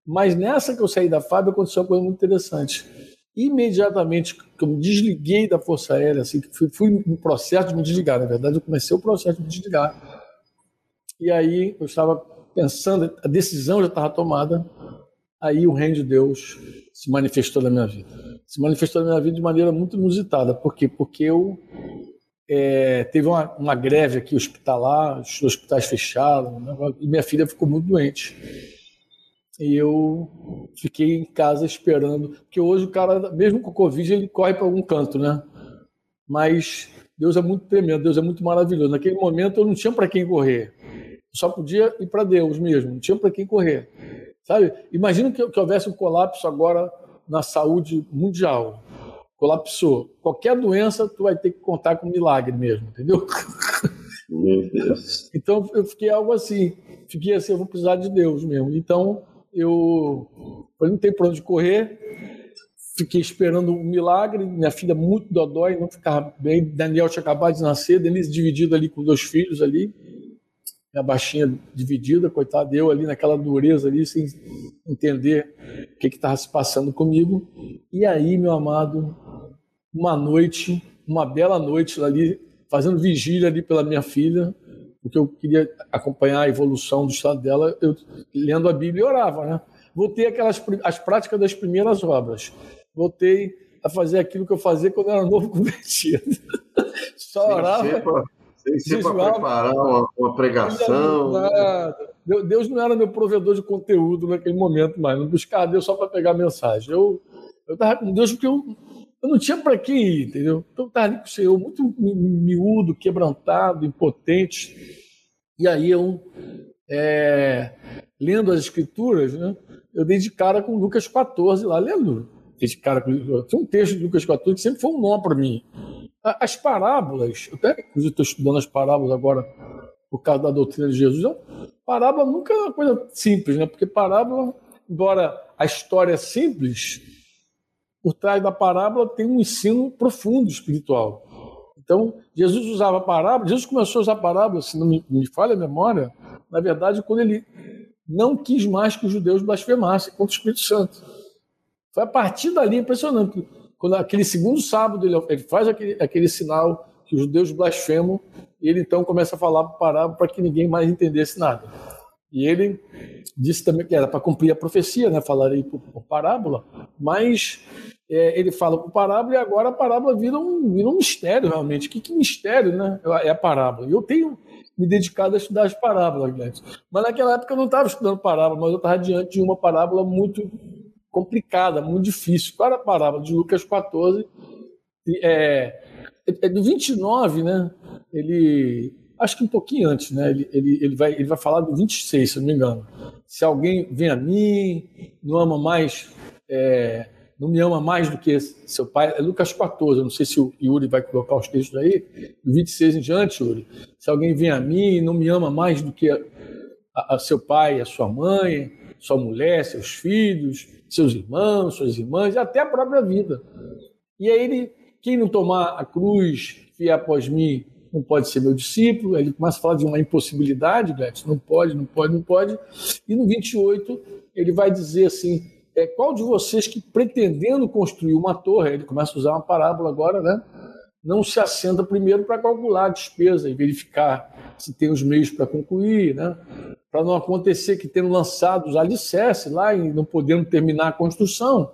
mas nessa que eu saí da FAB aconteceu uma coisa muito interessante. Imediatamente que eu me desliguei da Força Aérea, assim, fui, fui no processo de me desligar, na verdade eu comecei o processo de me desligar. E aí eu estava pensando, a decisão já estava tomada, aí o reino de Deus se manifestou na minha vida. Se manifestou na minha vida de maneira muito inusitada. Por quê? Porque eu é, teve uma, uma, greve aqui hospitalar, os hospitais fecharam, né? e minha filha ficou muito doente. E eu fiquei em casa esperando, porque hoje o cara, mesmo com Covid, ele corre para algum canto, né? Mas Deus é muito tremendo, Deus é muito maravilhoso. Naquele momento eu não tinha para quem correr, só podia ir para Deus mesmo, não tinha para quem correr. Sabe? Imagina que, que houvesse um colapso agora na saúde mundial. Colapsou. Qualquer doença, tu vai ter que contar com milagre mesmo, entendeu? Meu Deus. Então eu fiquei algo assim, fiquei assim, eu vou precisar de Deus mesmo. Então eu, eu não tenho para onde correr, fiquei esperando um milagre, minha filha muito dodói, não ficava bem, Daniel tinha acabado de nascer, Denise dividido ali com dois filhos ali, minha baixinha dividida, coitada, eu ali naquela dureza ali, sem entender o que estava se passando comigo. E aí, meu amado, uma noite, uma bela noite ali, fazendo vigília ali pela minha filha, porque eu queria acompanhar a evolução do estado dela, eu lendo a Bíblia orava, né? Voltei aquelas as práticas das primeiras obras. Voltei a fazer aquilo que eu fazia quando eu era novo convertido. Só orava. Ser para preparar uma, uma pregação. Não Deus não era meu provedor de conteúdo naquele momento mais. Não buscava Deus só para pegar mensagem. Eu estava com Deus porque eu, eu não tinha para quem ir, entendeu? Então eu estava ali com o Senhor, muito miúdo, quebrantado, impotente. E aí eu, é, lendo as Escrituras, né, eu dei de cara com Lucas 14 lá, lendo. Esse cara, tem um texto de Lucas 14 que sempre foi um nó para mim. As parábolas, eu até estou estudando as parábolas agora por causa da doutrina de Jesus. Não, parábola nunca é uma coisa simples, né? Porque parábola, embora a história é simples, por trás da parábola tem um ensino profundo espiritual. Então, Jesus usava parábola, Jesus começou a usar parábola, se não me, me falha a memória, na verdade, quando ele não quis mais que os judeus blasfemassem contra o Espírito Santo. Foi a partir dali impressionante. Quando aquele segundo sábado ele, ele faz aquele, aquele sinal que os judeus blasfemam, e ele então começa a falar parábola para que ninguém mais entendesse nada. E ele disse também que era para cumprir a profecia, né? Falaria por, por parábola, mas é, ele fala por parábola e agora a parábola vira um, vira um mistério realmente. Que, que mistério, né? É a parábola. E eu tenho me dedicado a estudar as parábolas. Mas naquela época eu não estava estudando parábola, mas eu estava diante de uma parábola muito complicada, muito difícil. Era a parábola? De Lucas 14, é, é do 29, né? Ele acho que um pouquinho antes, né? Ele, ele, ele, vai, ele vai falar do 26, se eu não me engano. Se alguém vem a mim, não ama mais, é, não me ama mais do que seu pai, é Lucas 14, eu não sei se o Yuri vai colocar os textos aí, do 26 em diante, Yuri. Se alguém vem a mim e não me ama mais do que a, a seu pai, a sua mãe, sua mulher, seus filhos, seus irmãos, suas irmãs, até a própria vida. E aí ele, quem não tomar a cruz, vier após mim, não pode ser meu discípulo. Ele começa a falar de uma impossibilidade, Gladys, não pode, não pode, não pode. E no 28 ele vai dizer assim, é, qual de vocês que pretendendo construir uma torre, ele começa a usar uma parábola agora, né? Não se assenta primeiro para calcular a despesa e verificar se tem os meios para concluir, né? Para não acontecer que tendo lançado os alicerces lá e não podendo terminar a construção,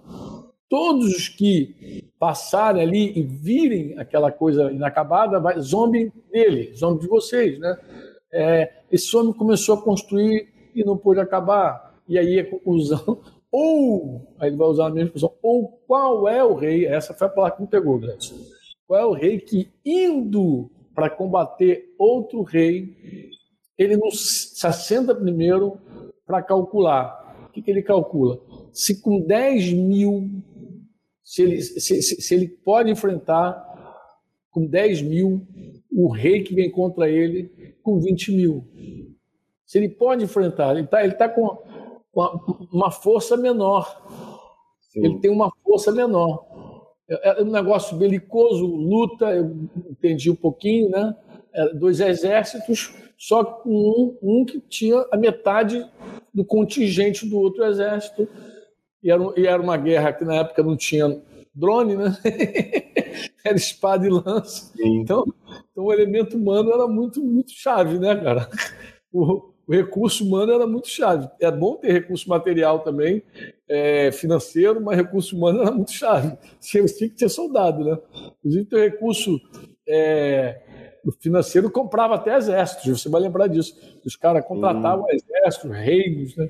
todos os que passarem ali e virem aquela coisa inacabada, vai, zombem dele, zombem de vocês, né? É, esse homem começou a construir e não pôde acabar. E aí a conclusão, ou, aí ele vai usar a mesma expressão, ou qual é o rei, essa foi a palavra que me pegou, Gretchen. Qual é o rei que, indo para combater outro rei, ele não se assenta primeiro para calcular. O que, que, ele calcula? Se com 10 mil, se ele, se, se, se ele pode enfrentar com 10 mil o rei que vem contra ele com 20 mil. Se ele pode enfrentar, ele está ele tá com uma, uma força menor. Sim. Ele tem uma força menor. É, é um negócio belicoso, luta, eu entendi um pouquinho, né? É, dois exércitos, só com um, um que tinha a metade do contingente do outro exército. E era, e era uma guerra que na época não tinha drone, né? era espada e lança. Então, então o elemento humano era muito, muito chave, né, cara? O, o recurso humano era muito chave. É bom ter recurso material também, é, financeiro, mas recurso humano era muito chave. Você tinha que ter soldado, né? Inclusive, o recurso é, financeiro comprava até exércitos, você vai lembrar disso. Os caras contratavam hum. exércitos, reinos, né?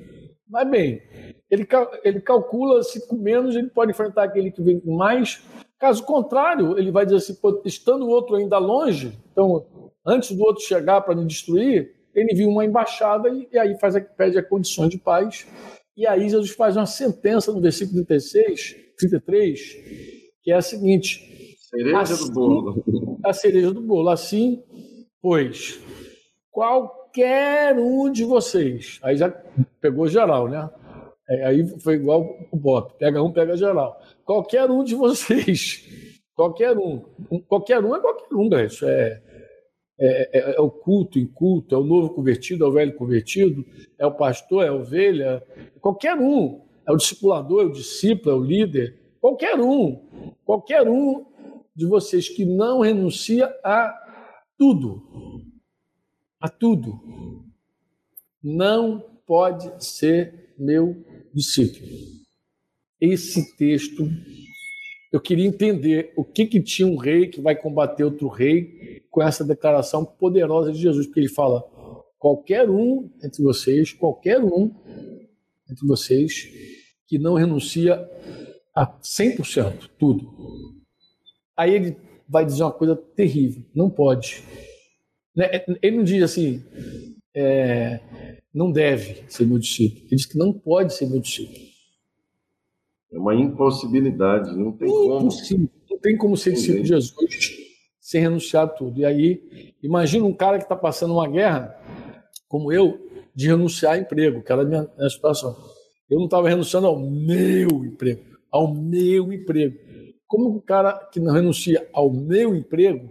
Mas bem, ele, ele calcula se com menos ele pode enfrentar aquele que vem com mais. Caso contrário, ele vai dizer assim, estando o outro ainda longe, então, antes do outro chegar para me destruir, ele viu uma embaixada e, e aí faz a, pede a condições de paz. E aí Jesus faz uma sentença no versículo 36, 33, que é a seguinte: cereja assim, do bolo. A cereja do bolo. Assim, pois, qualquer um de vocês, aí já pegou geral, né? É, aí foi igual o Bob, pega um, pega geral. Qualquer um de vocês, qualquer um, qualquer um é qualquer um, isso é é, é, é, o culto, inculto, é o novo convertido, é o velho convertido, é o pastor, é a ovelha, qualquer um, é o discipulador, é o discípulo, é o líder, qualquer um, qualquer um de vocês que não renuncia a tudo, a tudo, não pode ser meu discípulo. Esse texto eu queria entender o que, que tinha um rei que vai combater outro rei com essa declaração poderosa de Jesus, porque ele fala: qualquer um entre vocês, qualquer um entre vocês que não renuncia a 100%, tudo. Aí ele vai dizer uma coisa terrível: não pode. Né, ele não diz assim, é, não deve ser meu discípulo. Ele diz que não pode ser meu discípulo. É uma impossibilidade, não tem Impossível. como. Não tem como ser discípulo de Jesus sem renunciar a tudo. E aí, imagina um cara que está passando uma guerra, como eu, de renunciar a emprego, que era a minha, minha situação. Eu não estava renunciando ao meu emprego, ao meu emprego. Como o cara que não renuncia ao meu emprego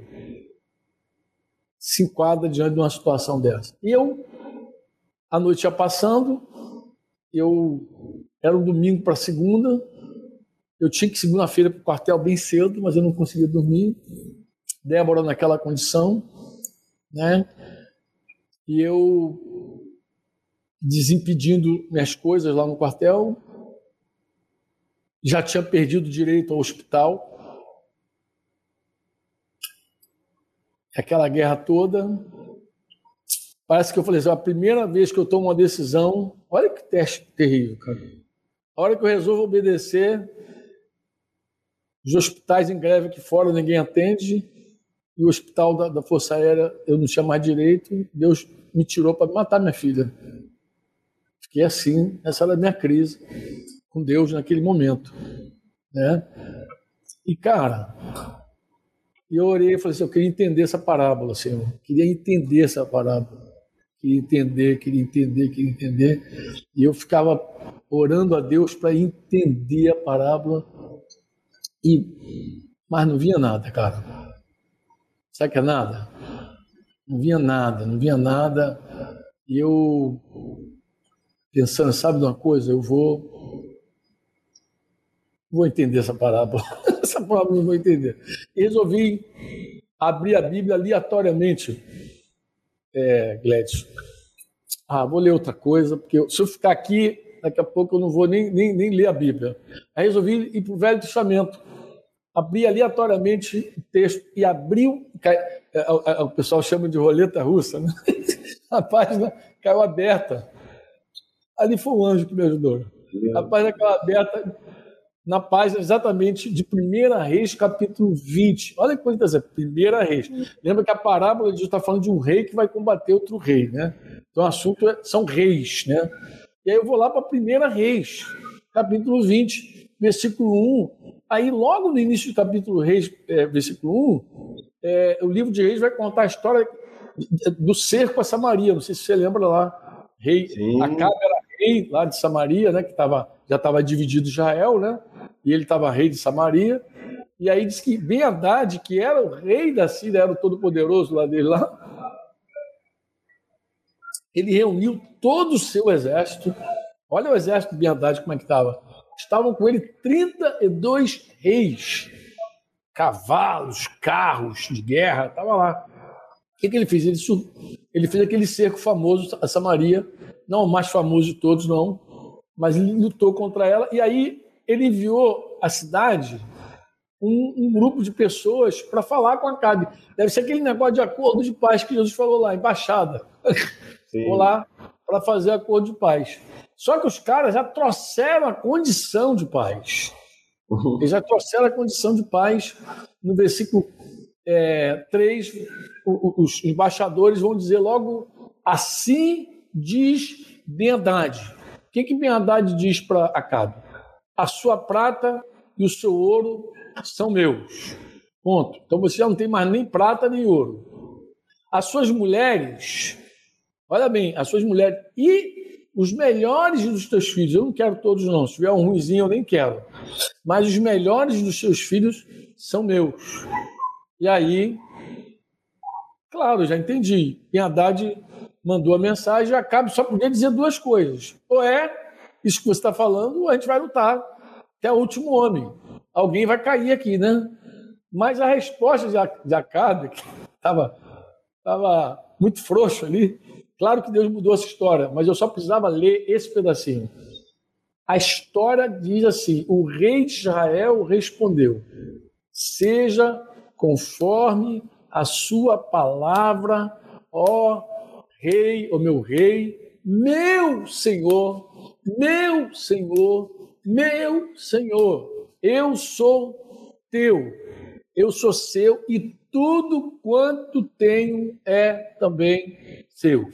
se enquadra diante de uma situação dessa? E eu, a noite ia passando, eu era um domingo para segunda. Eu tinha que segunda-feira para o quartel bem cedo, mas eu não conseguia dormir. Débora naquela condição, né? E eu desimpedindo minhas coisas lá no quartel, já tinha perdido direito ao hospital. Aquela guerra toda, Parece que eu falei assim, a primeira vez que eu tomo uma decisão, olha que teste terrível, cara. A hora que eu resolvo obedecer, os hospitais em greve aqui fora ninguém atende, e o hospital da, da Força Aérea eu não tinha mais direito, Deus me tirou para matar minha filha. Fiquei assim, essa era a minha crise com Deus naquele momento. Né? E, cara, eu orei e falei assim, eu queria entender essa parábola, Senhor. Queria entender essa parábola. queria entender, queria entender, queria entender. E eu ficava orando a Deus para entender a parábola. E mas não via nada, cara. Sabe que é nada? Não via nada, não via nada. E eu pensando, sabe de uma coisa? Eu vou vou entender essa parábola. essa parábola não vou entender. E resolvi abrir a Bíblia aleatoriamente, é, Gladys. Ah, vou ler outra coisa, porque se eu ficar aqui, daqui a pouco eu não vou nem, nem, nem ler a Bíblia. Aí resolvi ir para o Velho Testamento. Abri aleatoriamente o texto e abriu. É, é, o pessoal chama de roleta russa, né? A página caiu aberta. Ali foi um anjo que me ajudou. A página caiu aberta na página exatamente de 1 Reis, capítulo 20. Olha que coisa interessante, 1 Reis. Lembra que a parábola de está falando de um rei que vai combater outro rei, né? Então o assunto é, são reis, né? E aí eu vou lá para 1 Reis, capítulo 20, versículo 1. Aí logo no início do capítulo Reis, é, versículo 1, é, o livro de Reis vai contar a história do cerco a Samaria. Não sei se você lembra lá. Rei, Sim. Acabe era rei lá de Samaria, né? Que tava, já estava dividido Israel, né? e ele estava rei de Samaria. E aí diz que Ben Haddad, que era o rei da Síria, era o todo-poderoso lá dele lá, ele reuniu todo o seu exército. Olha o exército de Haddad como é que estava. Estavam com ele 32 reis, cavalos, carros de guerra, estava lá. O que, que ele fez? Ele, ele fez aquele cerco famoso a Samaria, não o mais famoso de todos, não, mas ele lutou contra ela. E aí ele enviou à cidade um, um grupo de pessoas para falar com a Acabe. Deve ser aquele negócio de acordo de paz que Jesus falou lá, embaixada. Sim. Vou lá para fazer acordo de paz. Só que os caras já trouxeram a condição de paz. Uhum. Eles já trouxeram a condição de paz. No versículo é, 3, os embaixadores vão dizer logo assim diz Bendade. O que, que diz para Acabe? a sua prata e o seu ouro são meus. Ponto. Então você já não tem mais nem prata nem ouro. As suas mulheres, olha bem, as suas mulheres e os melhores dos teus filhos, eu não quero todos não, se tiver um ruizinho eu nem quero, mas os melhores dos seus filhos são meus. E aí, claro, já entendi. Quem Haddad mandou a mensagem, Acabe só podia dizer duas coisas. Ou é isso que você está falando, a gente vai lutar até o último homem. Alguém vai cair aqui, né? Mas a resposta de Acabe, que estava tava muito frouxo ali, claro que Deus mudou essa história, mas eu só precisava ler esse pedacinho. A história diz assim: o rei de Israel respondeu: Seja conforme a sua palavra, ó rei, ó meu rei, meu senhor, meu Senhor, meu Senhor, eu sou teu, eu sou seu e tudo quanto tenho é também seu.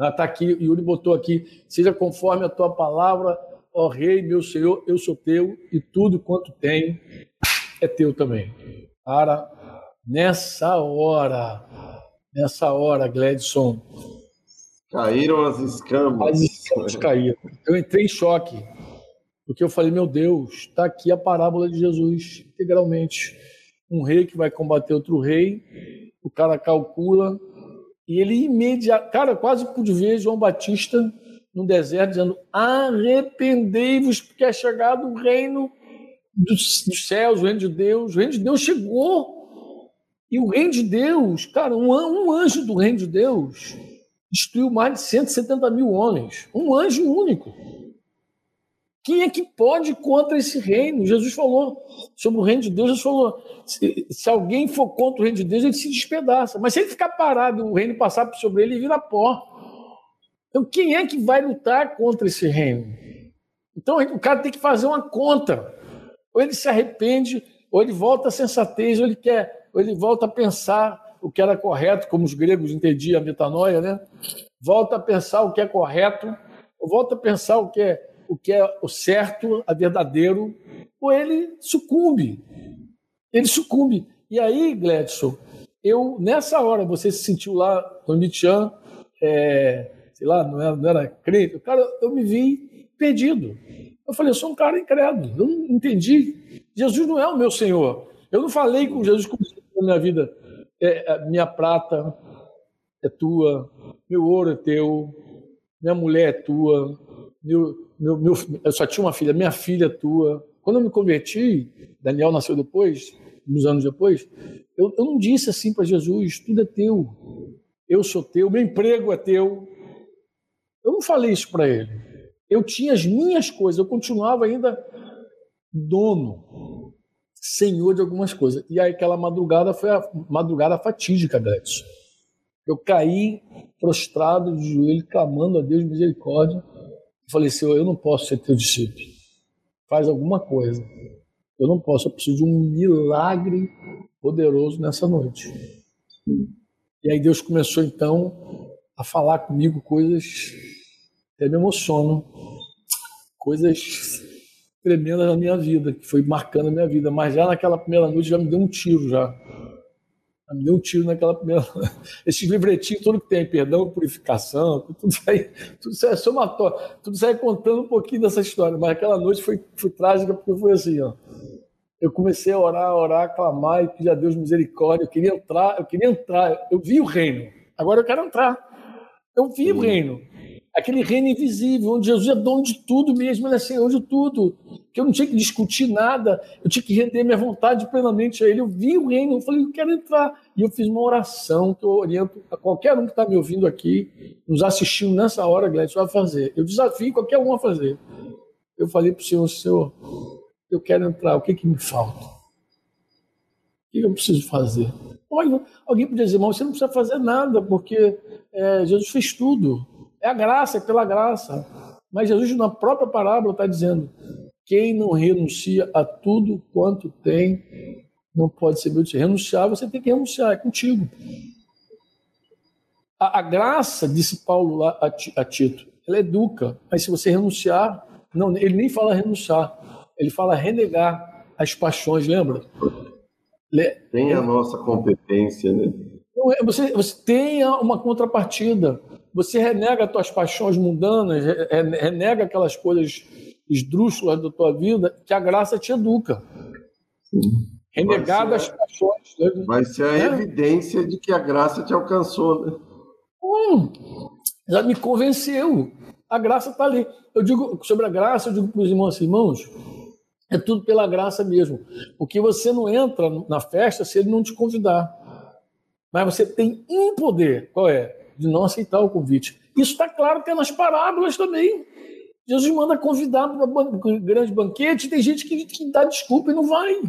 Está aqui, Yuri botou aqui, seja conforme a tua palavra, ó Rei, meu Senhor, eu sou teu e tudo quanto tenho é teu também. Para nessa hora, nessa hora, Gladson, Caíram as escamas. As escamas caíram. Eu entrei em choque, porque eu falei, meu Deus, está aqui a parábola de Jesus, integralmente. Um rei que vai combater outro rei, o cara calcula, e ele imediatamente, cara, quase pude ver João Batista no deserto dizendo: arrependei-vos, porque é chegado o reino dos, dos céus, o reino de Deus. O reino de Deus chegou. E o reino de Deus, cara, um, um anjo do reino de Deus destruiu mais de 170 mil homens. Um anjo único. Quem é que pode contra esse reino? Jesus falou sobre o reino de Deus. Jesus falou: se, se, alguém for contra o reino de Deus, ele se despedaça. Mas se ele ficar parado o reino passar sobre ele, ele vira pó. Então, quem é que vai lutar contra esse reino? Então, o cara tem que fazer uma conta. Ou ele se arrepende, ou ele volta à sensatez, ou ele quer, ou ele volta a pensar o que era correto, como os gregos entendiam a metanoia, né? Volta a pensar o que é correto, volta a pensar o que é o que é o certo, a verdadeiro, ou ele sucumbe. Ele sucumbe. E aí, Gledson, eu nessa hora você se sentiu lá no Mitian, é, sei lá, não era, não era crente. Cara, eu me vi perdido. Eu falei, eu sou um cara incrédulo, eu não entendi. Jesus não é o meu Senhor. Eu não falei com Jesus como minha vida. É, é, minha prata é tua, meu ouro é teu, minha mulher é tua, meu, meu, meu, eu só tinha uma filha, minha filha tua. Quando eu me converti, Daniel nasceu depois, uns anos depois, eu, eu não disse assim para Jesus: tudo é teu, eu sou teu, meu emprego é teu. Eu não falei isso para ele. Eu tinha as minhas coisas, eu continuava ainda dono, senhor de algumas coisas. E aí aquela madrugada foi a madrugada fatídica, Gretchen. Eu caí prostrado de joelho, clamando a Deus misericórdia. Eu falei, Senhor, eu não posso ser teu discípulo. Faz alguma coisa. Eu não posso, eu preciso de um milagre poderoso nessa noite. E aí Deus começou então a falar comigo coisas, até me emocionam, coisas tremendas na minha vida, que foi marcando a minha vida. Mas já naquela primeira noite já me deu um tiro já. Me deu um tiro naquela primeira. Esse livretinho, tudo que tem perdão, purificação, tudo isso aí, tudo isso aí é somatório, tudo isso aí contando um pouquinho dessa história. Mas aquela noite foi, foi trágica porque foi assim, ó eu comecei a orar, a orar, a clamar e pedir a Deus misericórdia. Eu queria entrar, eu queria entrar. Eu vi o reino. Agora eu quero entrar. Eu vi o reino. Aquele reino invisível, onde Jesus é dono de tudo mesmo, ele é Senhor de tudo. Que eu não tinha que discutir nada, eu tinha que render minha vontade plenamente a Ele. Eu vi o reino, eu falei, eu quero entrar. E eu fiz uma oração que eu oriento a qualquer um que está me ouvindo aqui, nos assistindo nessa hora, Gladys, vai fazer. Eu desafio qualquer um a fazer. Eu falei para o Senhor, Senhor, eu quero entrar, o que, que me falta? O que eu preciso fazer? alguém podia dizer, irmão, você não precisa fazer nada, porque é, Jesus fez tudo. É a graça, é pela graça. Mas Jesus, na própria parábola, está dizendo: quem não renuncia a tudo quanto tem, não pode ser meu discípulo. Renunciar, você tem que renunciar, é contigo. A, a graça, disse Paulo lá a, a Tito, ela educa, mas se você renunciar, não, ele nem fala renunciar, ele fala renegar as paixões, lembra? Tem a nossa competência, né? É, você, você tem uma contrapartida. Você renega as tuas paixões mundanas, renega aquelas coisas esdrúxulas da tua vida, que a graça te educa. Renegar as paixões. Né? Vai ser a é. evidência de que a graça te alcançou, né? Hum, já me convenceu. A graça está ali. Eu digo sobre a graça, eu digo para os irmãos assim, irmãos, é tudo pela graça mesmo. Porque você não entra na festa se ele não te convidar. Mas você tem um poder, qual é? De não aceitar o convite. Isso está claro que é nas parábolas também. Jesus manda convidar para um grande banquete, tem gente que, que dá desculpa e não vai.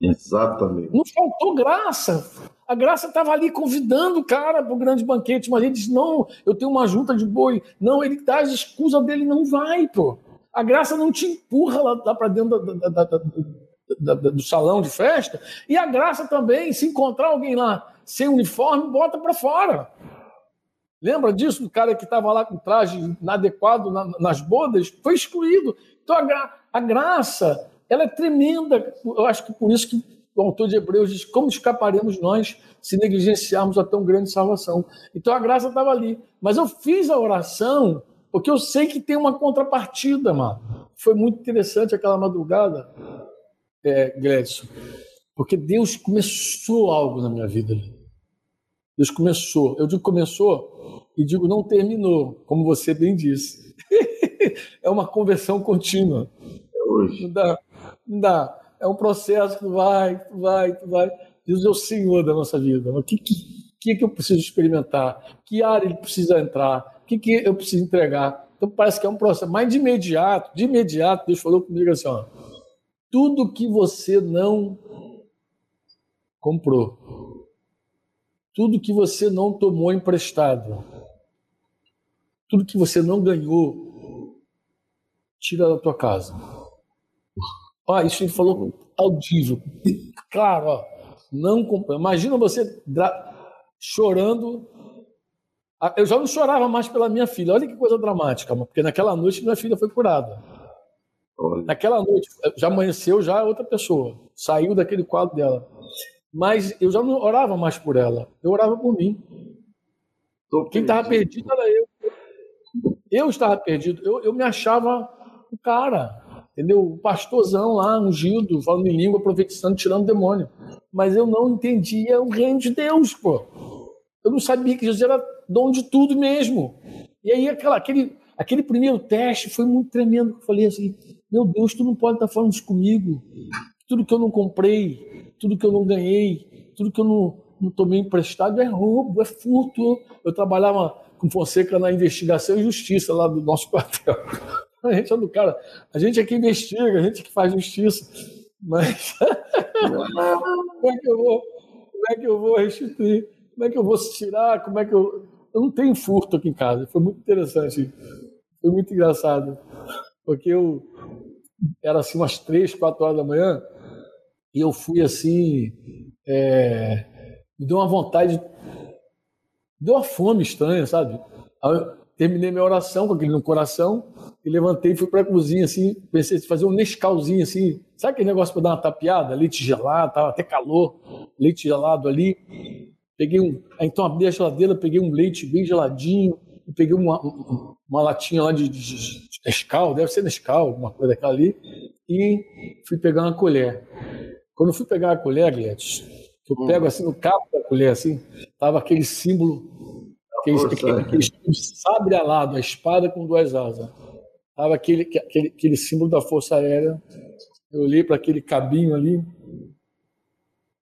Exatamente. Não faltou graça. A graça estava ali convidando o cara para o grande banquete, mas ele diz: Não, eu tenho uma junta de boi. Não, ele dá as escusas dele, não vai, pô. A graça não te empurra lá, lá para dentro da, da, da, do salão de festa. E a graça também, se encontrar alguém lá sem uniforme, bota para fora. Lembra disso? Do cara que estava lá com traje inadequado na, nas bodas? Foi excluído. Então a, gra, a graça, ela é tremenda. Eu acho que por isso que o autor de Hebreus diz: como escaparemos nós se negligenciarmos a tão grande salvação? Então a graça estava ali. Mas eu fiz a oração porque eu sei que tem uma contrapartida, mano. Foi muito interessante aquela madrugada, é, Gledson, porque Deus começou algo na minha vida ali. Deus começou. Eu digo começou e digo não terminou, como você bem disse. é uma conversão contínua. Hoje. Não dá, não dá. É um processo que vai, vai, vai. Deus é o Senhor da nossa vida. O que, que, que, que eu preciso experimentar? Que área ele precisa entrar? que, que eu preciso entregar? Então parece que é um processo. Mas de imediato, de imediato, Deus falou comigo assim: ó, tudo que você não comprou, tudo que você não tomou emprestado, tudo que você não ganhou, tira da tua casa. Ó, isso ele falou audível. Claro, ó, não. Imagina você chorando ah, eu já não chorava mais pela minha filha. Olha que coisa dramática, porque naquela noite minha filha foi curada. Olha. Naquela noite, já amanheceu já outra pessoa. Saiu daquele quadro dela. Mas eu já não orava mais por ela. Eu orava por mim. Tô Quem estava perdido era eu. Eu estava perdido. Eu, eu me achava o cara, entendeu? O pastorzão lá, ungido, falando em língua, profetizando, tirando demônio. Mas eu não entendia o reino de Deus, pô. Eu não sabia que Jesus era dono de tudo mesmo. E aí aquela, aquele, aquele primeiro teste foi muito tremendo. Eu falei assim, meu Deus, tu não pode estar falando isso comigo. Tudo que eu não comprei, tudo que eu não ganhei, tudo que eu não, não tomei emprestado é roubo, é furto. Eu trabalhava com Fonseca na investigação e justiça lá do nosso quartel. A gente é do cara, a gente é que investiga, a gente é que faz justiça. Mas como é que eu vou, como é que eu vou restituir? Como é que eu vou tirar? Como é que eu eu não tenho furto aqui em casa. Foi muito interessante. Foi muito engraçado. Porque eu era assim umas três, quatro horas da manhã e eu fui assim. É, me deu uma vontade. Deu uma fome estranha, sabe? Terminei minha oração com aquele no coração e levantei e fui para a cozinha assim. Pensei em fazer um Nescauzinho assim. Sabe aquele negócio para dar uma tapeada? Leite gelado, tava até calor. Leite gelado ali peguei um, então abri a geladeira, peguei um leite bem geladinho, peguei uma, uma latinha lá de, de, de Nescau, deve ser Nescau, alguma coisa daquela ali, e fui pegar uma colher. Quando fui pegar a colher, que eu hum. pego assim no cabo da colher, assim, tava aquele símbolo, aquele, aquele, aquele sabre alado, a espada com duas asas. Tava aquele, aquele, aquele símbolo da Força Aérea. Eu olhei para aquele cabinho ali,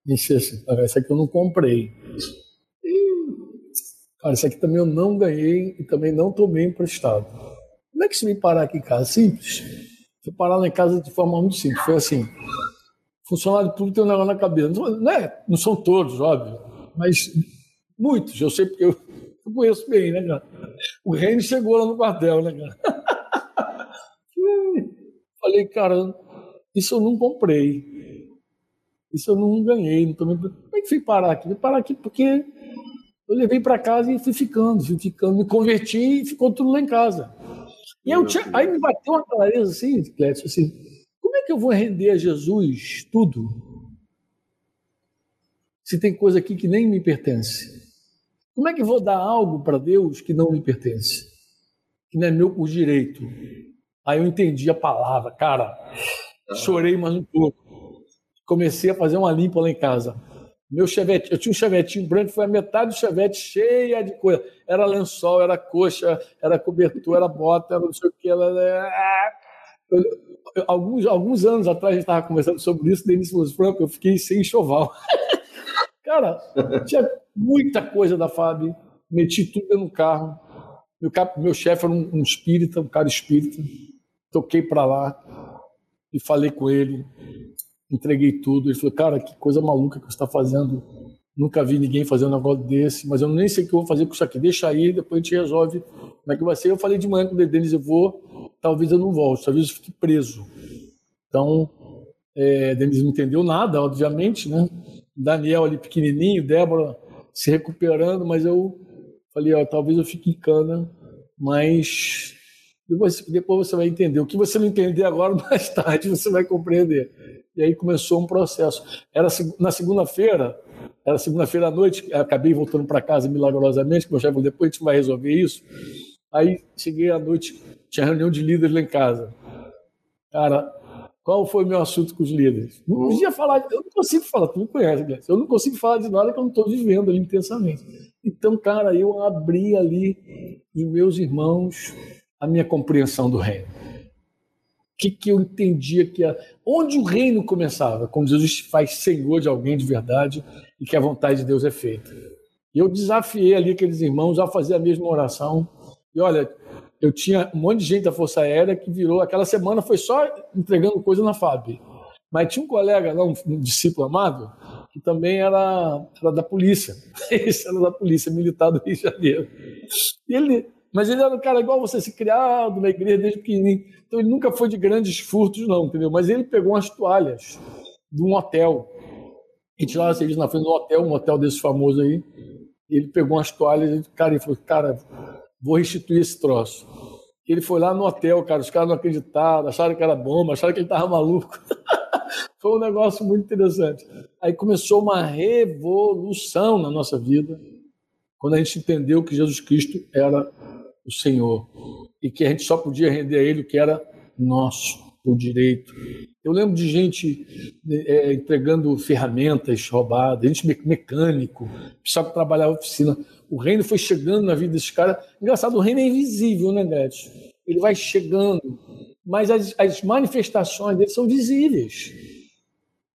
Disse assim, cara, esse aqui eu não comprei. cara, esse aqui também eu não ganhei e também não tomei emprestado. Como é que se me parar aqui em casa? Simples. Fui parar lá em casa de forma muito simples. Foi assim. Funcionário tudo tem um negócio na cabeça. Não, é, não são todos, óbvio, mas muitos. Eu sei porque eu, eu conheço bem, né, cara? O reino chegou lá no quartel, né, cara? Falei, cara, isso eu não comprei. Isso eu não ganhei. Não tomei... Como é que fui parar aqui? Fui parar aqui porque eu levei para casa e fui ficando, fui ficando, me converti e ficou tudo lá em casa. E eu tinha... aí me bateu uma clareza assim, Clécio, assim, que eu vou render a Jesus tudo? Se tem coisa aqui que nem me pertence. Como é que vou dar algo para Deus que não me pertence? Que não é meu por direito. Aí eu entendi a palavra, cara. Chorei mais um pouco comecei a fazer uma limpa lá em casa. Meu chevette, eu tinha um chevetinho branco, foi a metade do chevette cheia de coisa. Era lençol, era coxa, era cobertura, era bota, era não sei o que. Era... Eu, eu, alguns, alguns anos atrás a gente estava conversando sobre isso, Denise Luz Franco, eu fiquei sem enxoval. Cara, tinha muita coisa da FAB, meti tudo no carro. Meu, meu chefe era um, um espírita, um cara espírita. Toquei para lá e falei com ele entreguei tudo. Ele falou, cara, que coisa maluca que você está fazendo. Nunca vi ninguém fazer um negócio desse, mas eu nem sei o que eu vou fazer com isso aqui. Deixa aí, depois a gente resolve como é que vai ser. Eu falei de manhã com o Denis, eu vou, talvez eu não volte, talvez eu fique preso. Então, é, Denis não entendeu nada, obviamente, né? Daniel ali pequenininho, Débora se recuperando, mas eu falei, ó, talvez eu fique em cana, mas depois, depois você vai entender. O que você não entender agora, mais tarde você vai compreender. E aí começou um processo. Era na segunda-feira, era segunda-feira à noite, acabei voltando para casa milagrosamente, que meu chefe depois a gente vai resolver isso. Aí cheguei à noite, tinha reunião de líderes lá em casa. Cara, qual foi o meu assunto com os líderes? Não podia falar, eu não consigo falar, tu me conhece. Eu não consigo falar de nada que eu não estou vivendo ali intensamente. Então, cara, eu abri ali em meus irmãos a minha compreensão do reino que, que eu entendia que era. Onde o reino começava? Quando Jesus faz senhor de alguém de verdade e que a vontade de Deus é feita. E eu desafiei ali aqueles irmãos a fazer a mesma oração. E olha, eu tinha um monte de gente da Força Aérea que virou. Aquela semana foi só entregando coisa na FAB. Mas tinha um colega lá, um, discípulo amado, que também era, era da polícia. Esse era da polícia militar do Rio de Janeiro. E ele mas ele era um cara igual você, se criado na igreja desde pequenininho. Então ele nunca foi de grandes furtos, não, entendeu? Mas ele pegou umas toalhas de um hotel. A gente lá serviço na frente do hotel, um hotel desse famoso aí. E ele pegou umas toalhas e cara, falou, cara, vou restituir esse troço. Ele foi lá no hotel, cara, os caras não acreditaram, acharam que era bomba, acharam que ele estava maluco. foi um negócio muito interessante. Aí começou uma revolução na nossa vida quando a gente entendeu que Jesus Cristo era o Senhor e que a gente só podia render a Ele o que era nosso, o direito. Eu lembro de gente é, entregando ferramentas roubadas, gente mecânico, trabalhava na oficina. O reino foi chegando na vida desses caras. Engraçado, o reino é invisível, né, Neto? Ele vai chegando, mas as, as manifestações dele são visíveis.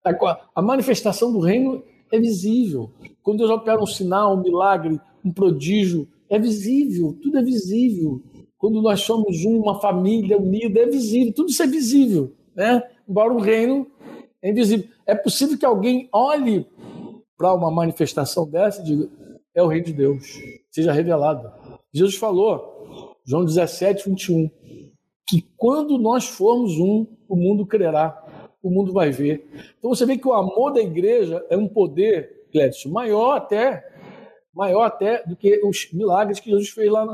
A, a manifestação do reino é visível. Quando Deus opera um sinal, um milagre, um prodígio, é visível, tudo é visível. Quando nós somos uma família unida, é visível, tudo isso é visível, né? Embora o reino é invisível. É possível que alguém olhe para uma manifestação dessa e diga: é o reino de Deus, seja revelado. Jesus falou, João 17, 21, que quando nós formos um, o mundo crerá, o mundo vai ver. Então você vê que o amor da igreja é um poder, Clécio, maior até maior até do que os milagres que Jesus fez lá, na,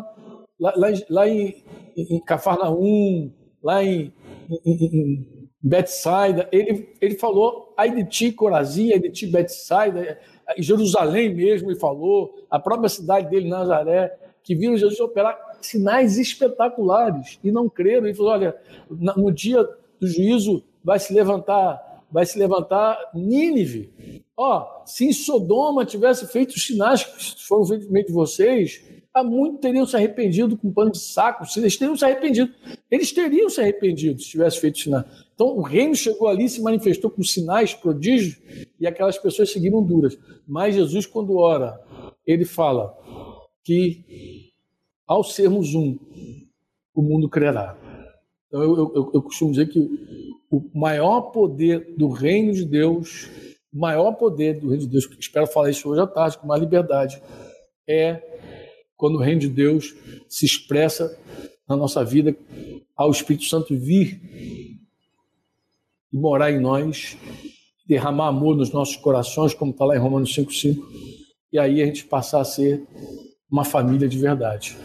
lá, lá, lá em, em, Cafarnaum, lá em, em, em Betsaida. Ele, ele falou, ai de ti, Corazim, ai de ti, Betsaida, Jerusalém mesmo, ele falou, a própria cidade dele, Nazaré, que viram Jesus operar sinais espetaculares e não creram. Ele falou: olha, no dia do juízo vai se levantar, vai se levantar Nínive, Ó, se em Sodoma tivesse feito os sinais que foram feitos no meio de vocês, há muito teriam se arrependido com pano de saco, eles teriam se arrependido. Eles teriam se arrependido se tivesse feito sinais. Então o reino chegou ali, se manifestou com sinais, prodígios, e aquelas pessoas seguiram duras. Mas Jesus, quando ora, ele fala que ao sermos um, o mundo crerá. Então eu, eu, eu costumo dizer que o maior poder do reino de Deus o maior poder do reino de Deus, espero falar isso hoje à tarde com mais liberdade, é quando o reino de Deus se expressa na nossa vida ao Espírito Santo vir e morar em nós, derramar amor nos nossos corações, como está lá em Romanos 5,5, e aí a gente passar a ser uma família de verdade.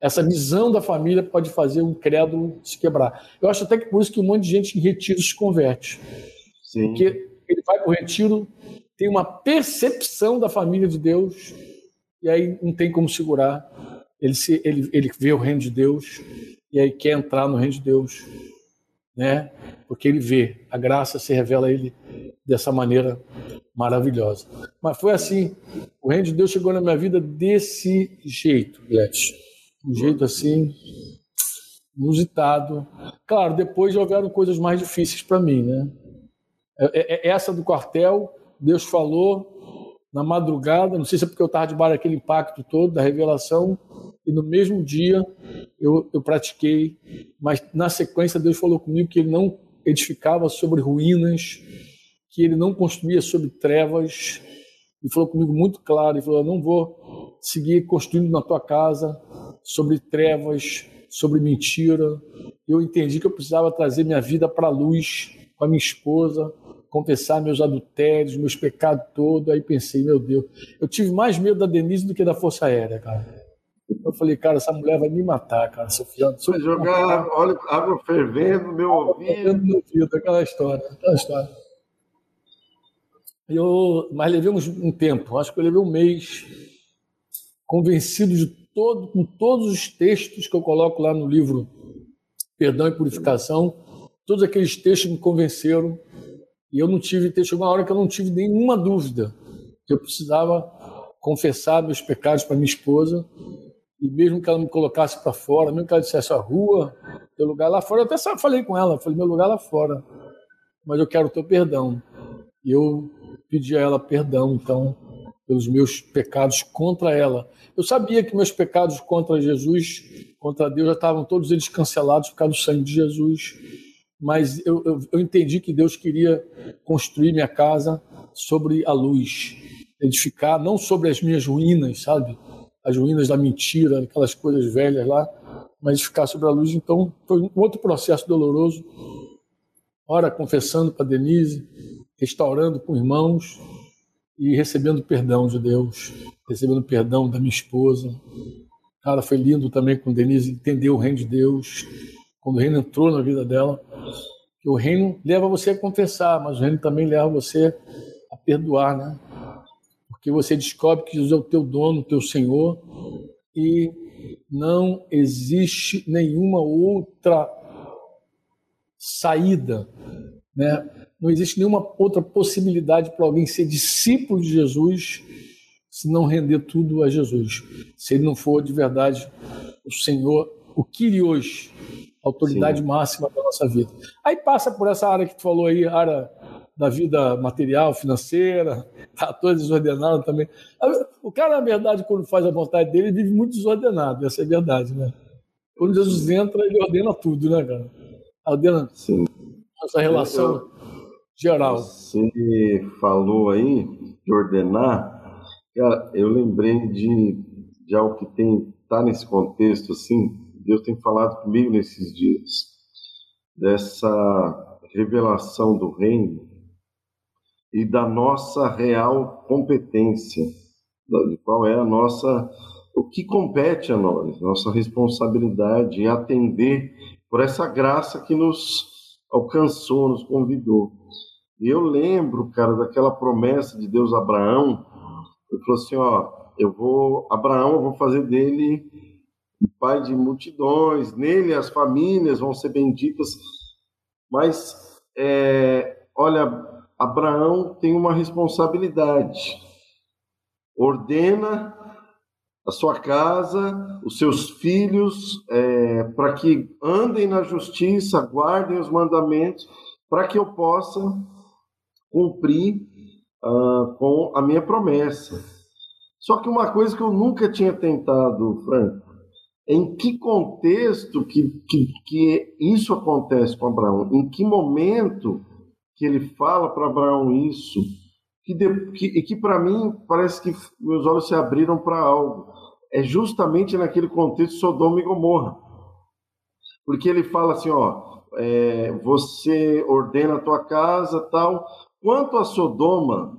Essa visão da família pode fazer um credo se quebrar. Eu acho até que por isso que um monte de gente em retiro se converte. Sim. Porque ele vai para o retiro, tem uma percepção da família de Deus, e aí não tem como segurar. Ele, se, ele, ele vê o reino de Deus, e aí quer entrar no reino de Deus, né? Porque ele vê, a graça se revela a ele dessa maneira maravilhosa. Mas foi assim, o reino de Deus chegou na minha vida desse jeito, Gletch. Um jeito assim, inusitado. Claro, depois houveram coisas mais difíceis para mim, né? É, é, essa do quartel, Deus falou na madrugada, não sei se é porque eu estava debaixo daquele impacto todo da revelação, e no mesmo dia eu, eu pratiquei, mas na sequência Deus falou comigo que Ele não edificava sobre ruínas, que Ele não construía sobre trevas, e falou comigo muito claro, e falou, eu não vou seguir construindo na tua casa sobre trevas, sobre mentira. Eu entendi que eu precisava trazer minha vida para a luz com a minha esposa, confessar meus adultérios, meus pecados todos. Aí pensei, meu Deus, eu tive mais medo da Denise do que da Força Aérea, cara. Eu falei, cara, essa mulher vai me matar, cara. Sofia, Vai jogar óleo, água fervendo no meu ouvido. Meu ouvido, aquela história, aquela história. Eu, mas levei um, um tempo, acho que eu levei um mês, convencido de todo, com todos os textos que eu coloco lá no livro Perdão e Purificação, todos aqueles textos me convenceram e eu não tive, chegou uma hora que eu não tive nenhuma dúvida eu precisava confessar meus pecados para minha esposa e mesmo que ela me colocasse para fora, mesmo que ela dissesse a rua, teu lugar lá fora, eu até falei com ela, falei meu lugar lá fora, mas eu quero o teu perdão. E eu pedi a ela perdão, então, pelos meus pecados contra ela. Eu sabia que meus pecados contra Jesus, contra Deus, já estavam todos eles cancelados por causa do sangue de Jesus mas eu, eu, eu, entendi que Deus queria construir minha casa sobre a luz, edificar não sobre as minhas ruínas, sabe? As ruínas da mentira, aquelas coisas velhas lá, mas edificar sobre a luz. Então foi um outro processo doloroso. Ora, confessando para Denise, restaurando com irmãos e recebendo perdão de Deus, recebendo perdão da minha esposa. Cara, foi lindo também com Denise entender o reino de Deus quando o reino entrou na vida dela, o reino leva você a confessar, mas o reino também leva você a perdoar, né? porque você descobre que Jesus é o teu dono, o teu Senhor, e não existe nenhuma outra saída, né? Não existe nenhuma outra possibilidade para alguém ser discípulo de Jesus se não render tudo a Jesus. Se ele não for de verdade o Senhor, o Kyrios, autoridade Sim. máxima da nossa vida. Aí passa por essa área que tu falou aí, área da vida material, financeira, está todo desordenado também. O cara, na verdade, quando faz a vontade dele, vive muito desordenado, essa é a verdade, né? Quando Jesus entra, ele ordena tudo, né, cara? Ordena Sim. essa relação eu, geral. Você falou aí de ordenar, cara, eu lembrei de, de algo que tem tá nesse contexto, assim, Deus tem falado comigo nesses dias, dessa revelação do reino, e da nossa real competência, de qual é a nossa, o que compete a nós, nossa responsabilidade em atender por essa graça que nos alcançou, nos convidou. E eu lembro, cara, daquela promessa de Deus a Abraão, ele falou assim, ó, eu vou, Abraão, eu vou fazer dele um pai de multidões, nele as famílias vão ser benditas, mas, é, olha, Abraão tem uma responsabilidade. Ordena a sua casa, os seus filhos, é, para que andem na justiça, guardem os mandamentos, para que eu possa cumprir uh, com a minha promessa. Só que uma coisa que eu nunca tinha tentado, Franco, em que contexto que, que, que isso acontece com Abraão? Em que momento que ele fala para Abraão isso, que, de, que, que para mim parece que meus olhos se abriram para algo. É justamente naquele contexto de Sodoma e Gomorra. Porque ele fala assim, ó, é, você ordena a tua casa, tal. Quanto a Sodoma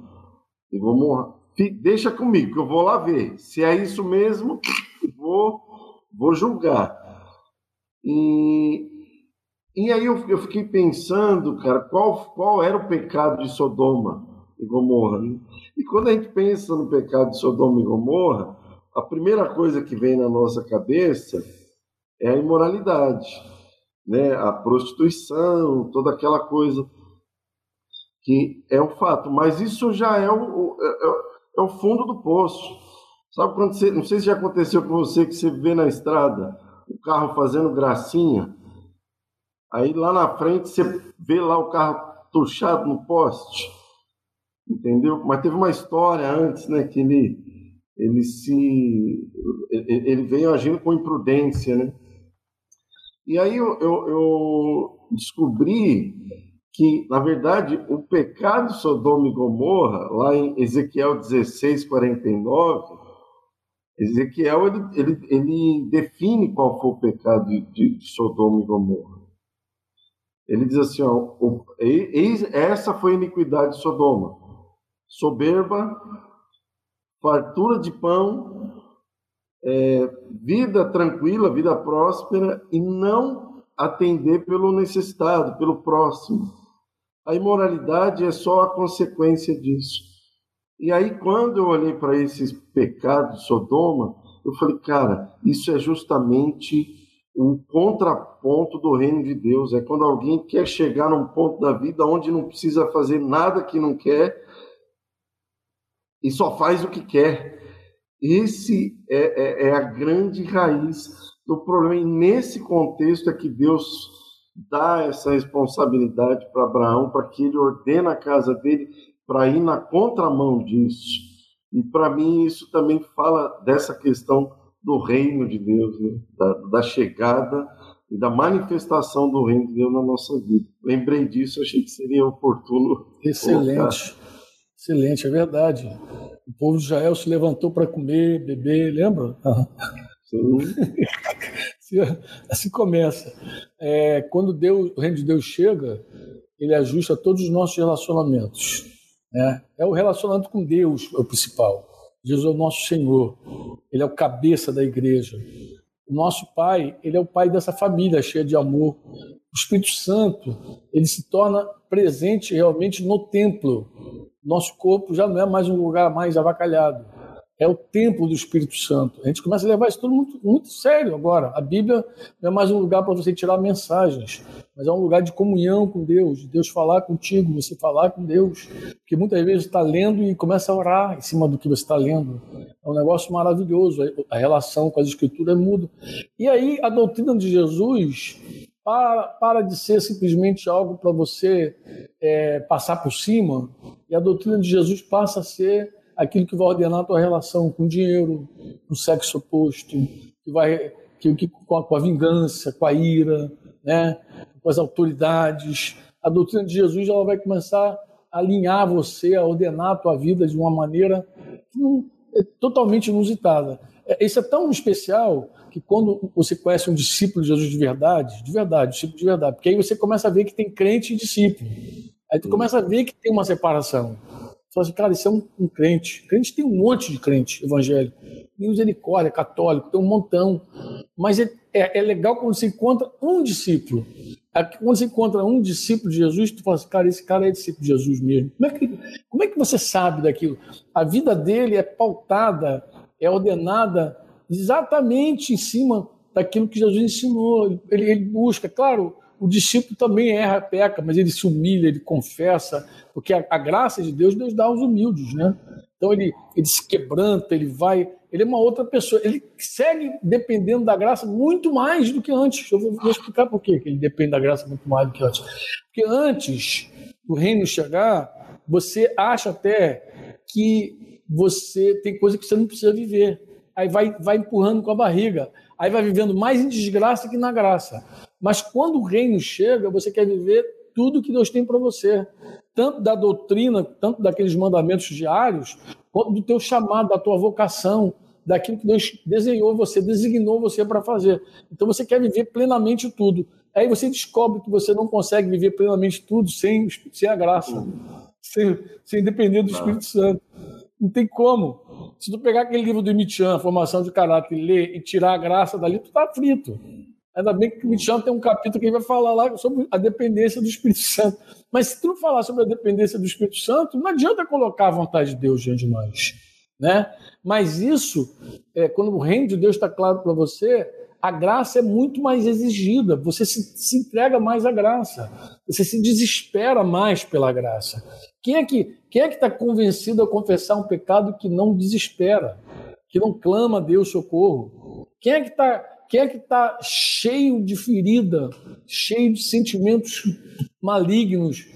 e Gomorra, deixa comigo, que eu vou lá ver. Se é isso mesmo, vou, vou julgar. E, e aí eu, eu fiquei pensando, cara, qual, qual era o pecado de Sodoma e Gomorra. Né? E quando a gente pensa no pecado de Sodoma e Gomorra, a primeira coisa que vem na nossa cabeça é a imoralidade, né? a prostituição, toda aquela coisa que é um fato. Mas isso já é o, é, é o fundo do poço. Sabe quando você, não sei se já aconteceu com você que você vê na estrada o carro fazendo gracinha Aí lá na frente você vê lá o carro tuchado no poste, entendeu? Mas teve uma história antes, né, que ele ele se ele veio agindo com imprudência, né? E aí eu, eu, eu descobri que, na verdade, o pecado de Sodoma e Gomorra, lá em Ezequiel 16, 49, Ezequiel ele, ele, ele define qual foi o pecado de, de Sodoma e Gomorra. Ele diz assim: ó, o, essa foi a iniquidade de Sodoma: soberba, fartura de pão, é, vida tranquila, vida próspera, e não atender pelo necessitado, pelo próximo. A imoralidade é só a consequência disso. E aí, quando eu olhei para esses pecados de Sodoma, eu falei, cara, isso é justamente o contraponto do reino de Deus. É quando alguém quer chegar num ponto da vida onde não precisa fazer nada que não quer e só faz o que quer. Esse é, é, é a grande raiz do problema. E nesse contexto é que Deus dá essa responsabilidade para Abraão, para que ele ordene a casa dele para ir na contramão disso. E para mim isso também fala dessa questão do reino de Deus, né? da, da, chegada e da manifestação do reino de Deus na nossa vida. Lembrei disso, achei que seria oportuno. Excelente, colocar. excelente, é verdade. O povo de Israel se levantou para comer, beber, lembra? Sim. assim começa. É, quando Deus, o reino de Deus chega, ele ajusta todos os nossos relacionamentos. Né? É o relacionamento com Deus é o principal. Jesus é o nosso Senhor, Ele é o cabeça da igreja. O nosso Pai, ele é o Pai dessa família cheia de amor. O Espírito Santo, ele se torna presente realmente no templo. Nosso corpo já não é mais um lugar mais avacalhado é o templo do Espírito Santo. A gente começa a levar isso tudo muito, muito sério agora. A Bíblia não é mais um lugar para você tirar mensagens, mas é um lugar de comunhão com Deus, de Deus falar contigo, você falar com Deus. Porque muitas vezes está lendo e começa a orar em cima do que você está lendo. É um negócio maravilhoso. A relação com as Escrituras é muda. E aí a doutrina de Jesus para, para de ser simplesmente algo para você é, passar por cima, e a doutrina de Jesus passa a ser aquilo que vai ordenar a tua relação com o dinheiro, com o sexo oposto, que vai que, que, com, a, com a vingança, com a ira, né? com as autoridades. A doutrina de Jesus ela vai começar a alinhar você, a ordenar a tua vida de uma maneira é totalmente inusitada. É, isso é tão especial que quando você conhece um discípulo de Jesus de verdade, de verdade, discípulo de verdade, porque aí você começa a ver que tem crente e discípulo. Aí tu começa a ver que tem uma separação. Fala assim, cara, isso é um, um, crente. Crente tem um monte de crente evangélico. Misericórdia, católico, tem um montão. Mas é, é, é, legal quando você encontra um discípulo. Quando você encontra um discípulo de Jesus, tu fala assim, cara, esse cara é discípulo de Jesus mesmo. Como é que, como é que você sabe daquilo? A vida dele é pautada, é ordenada exatamente em cima daquilo que Jesus ensinou. Ele, ele busca, claro, o discípulo também erra, peca, mas ele se humilha, ele confessa, porque a, a, graça de Deus, Deus dá aos humildes, né? Então ele, ele se quebranta, ele vai, ele é uma outra pessoa, ele segue dependendo da graça muito mais do que antes. Eu vou, vou explicar por quê que ele depende da graça muito mais do que antes. Porque antes do reino chegar, você acha até que você tem coisa que você não precisa viver. Aí vai, vai empurrando com a barriga. Aí vai vivendo mais em desgraça que na graça. Mas quando o reino chega, você quer viver tudo que Deus tem para você, tanto da doutrina, tanto daqueles mandamentos diários, quanto do teu chamado, da tua vocação, daquilo que Deus desenhou você, designou você para fazer. Então você quer viver plenamente tudo. Aí você descobre que você não consegue viver plenamente tudo sem, sem a graça, sem, sem depender do Espírito Santo. Não tem como. Se tu pegar aquele livro do Michan, Formação de Caráter, e ler e tirar a graça dali, tu tá frito. Ainda bem que o Michel tem um capítulo que ele vai falar lá sobre a dependência do Espírito Santo. Mas se tu não falar sobre a dependência do Espírito Santo, não adianta colocar a vontade de Deus diante de nós. Né? Mas isso, é, quando o reino de Deus está claro para você, a graça é muito mais exigida, você se, se entrega mais à graça, você se desespera mais pela graça. Quem é que quem é que está convencido a confessar um pecado que não desespera, que não clama a Deus socorro? Quem é que está quem é que está cheio de ferida, cheio de sentimentos malignos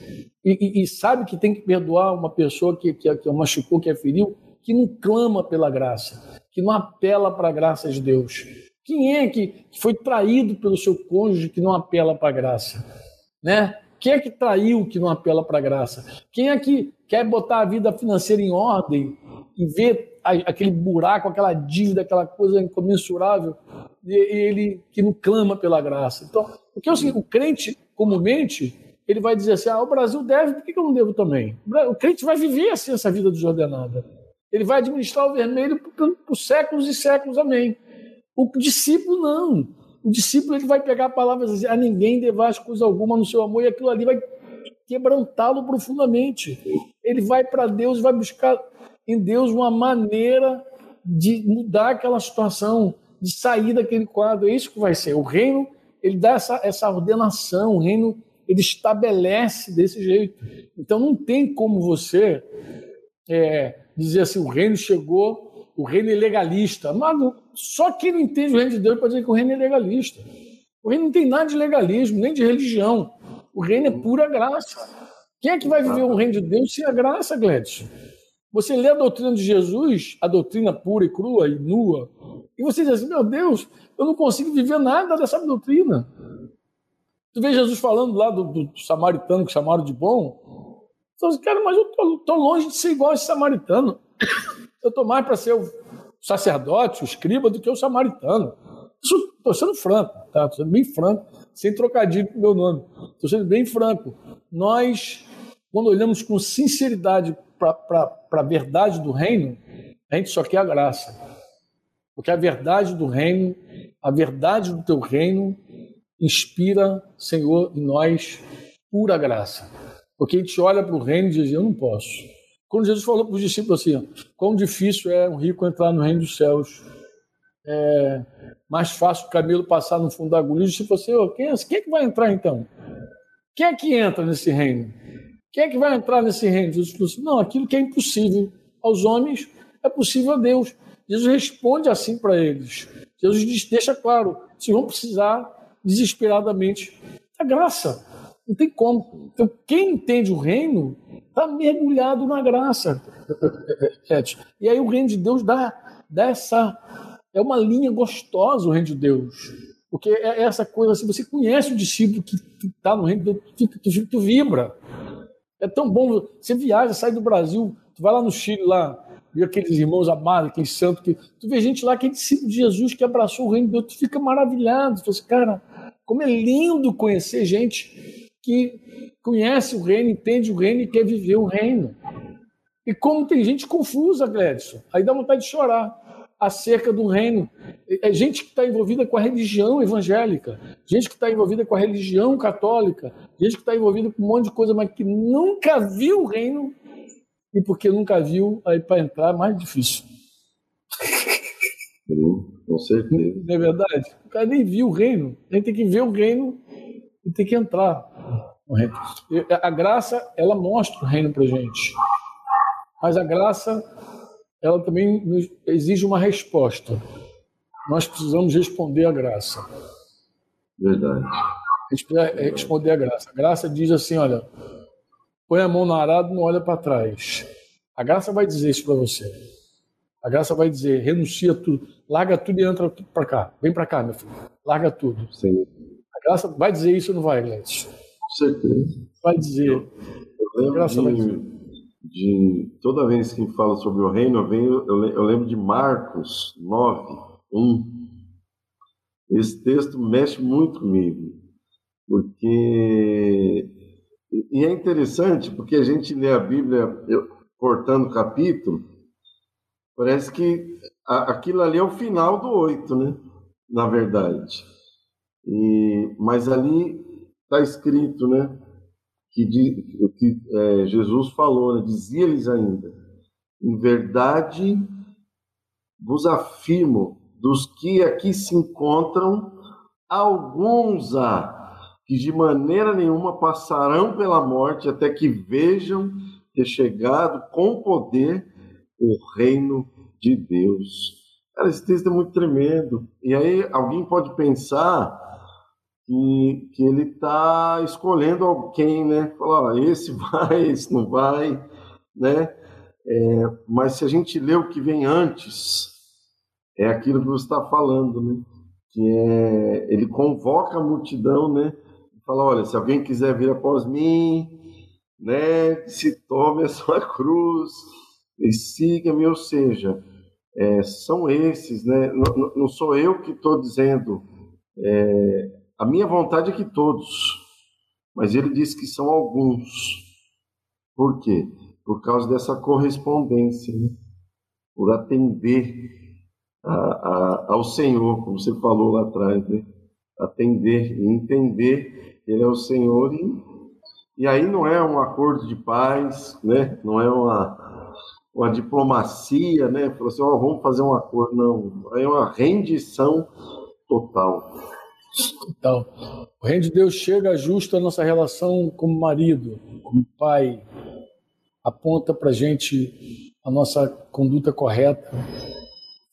e, e, e, sabe que tem que perdoar uma pessoa que, que, que machucou, que a feriu, que não clama pela graça, que não apela para a graça de Deus? Quem é que foi traído pelo seu cônjuge que não apela para a graça? Né? Quem é que traiu que não apela para a graça? Quem é que quer botar a vida financeira em ordem e ver aquele buraco, aquela dívida, aquela coisa incomensurável ele que não clama pela graça. Então, porque assim, o crente, comumente, ele vai dizer assim: ah, o Brasil deve, por que eu não devo também? O crente vai viver assim essa vida desordenada. Ele vai administrar o vermelho por, por séculos e séculos, amém. O discípulo não. O discípulo ele vai pegar palavras dizer: a ninguém devas coisa alguma no seu amor, e aquilo ali vai quebrantá-lo profundamente. Ele vai para Deus, vai buscar em Deus uma maneira de mudar aquela situação de sair daquele quadro. É isso que vai ser. O reino, ele dá essa, essa ordenação, o reino, ele estabelece desse jeito. Então não tem como você é, dizer assim, o reino chegou, o reino é legalista. Mano, só quem não entende o reino de Deus pode dizer que o reino é legalista. O reino não tem nada de legalismo, nem de religião. O reino é pura graça. Quem é que vai viver o reino de Deus sem a graça, Gledson? Você lê a doutrina de Jesus, a doutrina pura e crua e nua, e você diz assim: meu Deus, eu não consigo viver nada dessa doutrina. Tu vê Jesus falando lá do, do samaritano que chamaram de bom. Assim, cara, mas eu estou longe de ser igual a esse samaritano. Eu estou mais para ser o sacerdote, o escriba, do que o samaritano. Estou sendo franco, tá? Estou sendo bem franco, sem trocadilho com o meu nome. Estou sendo bem franco. Nós, quando olhamos com sinceridade para a verdade do reino, a gente só quer a graça. Porque a verdade do reino, A verdade do teu reino inspira, Senhor, em nós pura graça. Porque a gente olha para o reino e diz: Eu não posso. Quando Jesus falou para os discípulos assim: Quão difícil é um rico entrar no reino dos céus. É mais fácil o camelo passar no fundo da agulha. Os discípulos assim: oh, quem, é, quem é que vai entrar então? Quem é que entra nesse reino? Quem é que vai entrar nesse reino? Jesus falou assim: Não, aquilo que é impossível aos homens é possível a Deus. Jesus responde assim para eles. Jesus diz, deixa claro, vocês vão precisar desesperadamente da graça. Não tem como. Então, quem entende o reino está mergulhado na graça. E aí o reino de Deus dá, dá essa. É uma linha gostosa o reino de Deus. Porque é essa coisa assim, você conhece o discípulo que está no reino de Deus, tu, tu, tu vibra. É tão bom. Você viaja, sai do Brasil, tu vai lá no Chile, lá, vê aqueles irmãos amados, aqueles santos, que tu vê gente lá que é discípulo de Jesus, que abraçou o reino de Deus, tu fica maravilhado. Tu fala assim, cara, como é lindo conhecer gente que conhece o reino, entende o reino e quer viver o reino. E como tem gente confusa, Gledson, aí dá vontade de chorar acerca do reino. É gente que está envolvida com a religião evangélica, gente que está envolvida com a religião católica, gente que está envolvida com um monte de coisa, mas que nunca viu o reino e porque nunca viu, aí para entrar é mais difícil. Com certeza. Não é verdade? O cara nem viu o reino. A gente tem que ver o reino e tem que entrar no reino. A graça, ela mostra o reino para gente. Mas a graça, ela também exige uma resposta. Nós precisamos responder à graça. Verdade. A gente precisa responder à graça. A graça diz assim: olha, põe a mão no arado e não olha para trás. A graça vai dizer isso para você. A graça vai dizer: renuncia tudo, larga tudo e entra para cá. Vem para cá, meu filho. Larga tudo. Sim. A graça vai dizer isso ou não vai, Gleice? Com certeza. Vai dizer. Eu, eu lembro de, vai dizer. de, Toda vez que fala sobre o reino, eu, venho, eu, eu lembro de Marcos 9, 1. Esse texto mexe muito comigo, porque e é interessante porque a gente lê a Bíblia cortando capítulo, parece que aquilo ali é o final do oito, né? Na verdade. E, mas ali está escrito, né? Que, que é, Jesus falou, né, dizia-lhes ainda: em verdade vos afirmo, dos que aqui se encontram, alguns há que de maneira nenhuma passarão pela morte até que vejam ter chegado com poder o reino de Deus. Cara, esse texto é muito tremendo. E aí alguém pode pensar que, que ele está escolhendo alguém, né? Falar, esse vai, esse não vai, né? É, mas se a gente lê o que vem antes, é aquilo que você está falando, né? Que é, ele convoca a multidão, né? Fala, olha, se alguém quiser vir após mim, né, se tome a sua cruz e siga-me, ou seja, é, são esses, né, não, não sou eu que estou dizendo, é, a minha vontade é que todos, mas ele diz que são alguns. Por quê? Por causa dessa correspondência, né? por atender a, a, ao Senhor, como você falou lá atrás, né? atender e entender ele é o Senhor e, e aí não é um acordo de paz, né? Não é uma, uma diplomacia, né? Falou assim, oh, vamos fazer um acordo, não. É uma rendição total. Então, o reino de Deus chega justo a nossa relação como marido, como pai, aponta para gente a nossa conduta correta,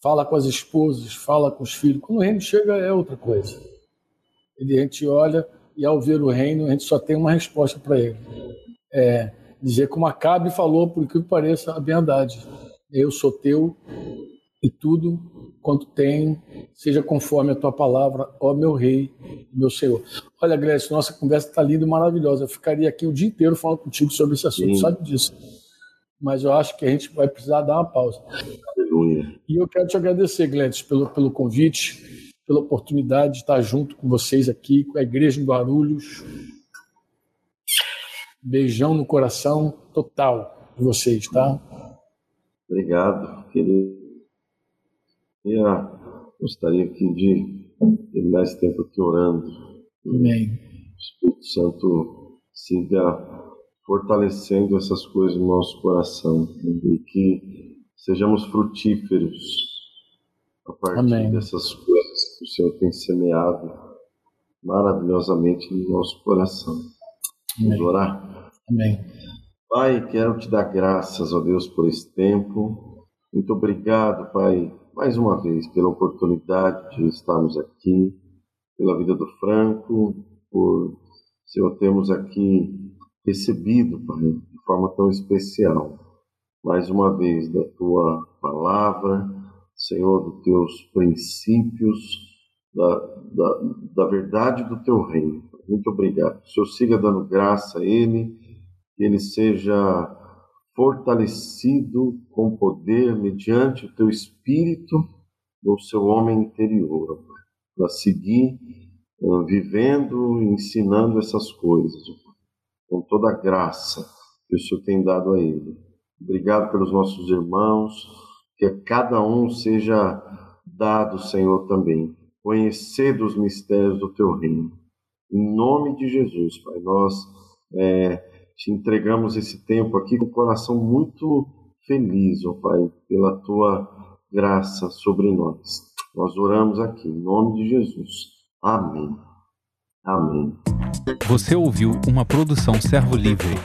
fala com as esposas, fala com os filhos. Quando o reino chega é outra coisa. Ele, a gente olha e ao ver o reino, a gente só tem uma resposta para ele. É dizer como Acabe falou, por que pareça, a verdade. Eu sou teu e tudo quanto tenho, seja conforme a tua palavra, ó meu rei, meu Senhor. Olha, Grécia, nossa conversa está linda e maravilhosa. Eu ficaria aqui o dia inteiro falando contigo sobre esse assunto, Sim. sabe disso. Mas eu acho que a gente vai precisar dar uma pausa. Aleluia. E eu quero te agradecer, Glécio, pelo, pelo convite pela oportunidade de estar junto com vocês aqui, com a Igreja em Guarulhos. Beijão no coração total de vocês, tá? Obrigado, querido. Eu gostaria aqui de e mais tempo aqui orando. Amém. O Espírito Santo siga fortalecendo essas coisas no nosso coração e que sejamos frutíferos a partir Amém. dessas coisas que o Senhor tem semeado maravilhosamente no nosso coração. Vamos Amém. orar? Amém. Pai, quero te dar graças, ó Deus, por esse tempo. Muito obrigado, Pai, mais uma vez, pela oportunidade de estarmos aqui, pela vida do Franco, por, Senhor, termos aqui recebido, Pai, de forma tão especial, mais uma vez, da tua palavra, Senhor, dos teus princípios, da, da, da verdade do teu reino. Muito obrigado. O Senhor siga dando graça a ele, que ele seja fortalecido com poder mediante o teu espírito no seu homem interior, para seguir uh, vivendo, ensinando essas coisas, com toda a graça que o Senhor tem dado a ele. Obrigado pelos nossos irmãos, que a cada um seja dado, Senhor, também, conhecer dos mistérios do teu reino. Em nome de Jesus, Pai, nós é, te entregamos esse tempo aqui com o coração muito feliz, ó Pai, pela tua graça sobre nós. Nós oramos aqui, em nome de Jesus. Amém. Amém. Você ouviu uma produção Servo Livre.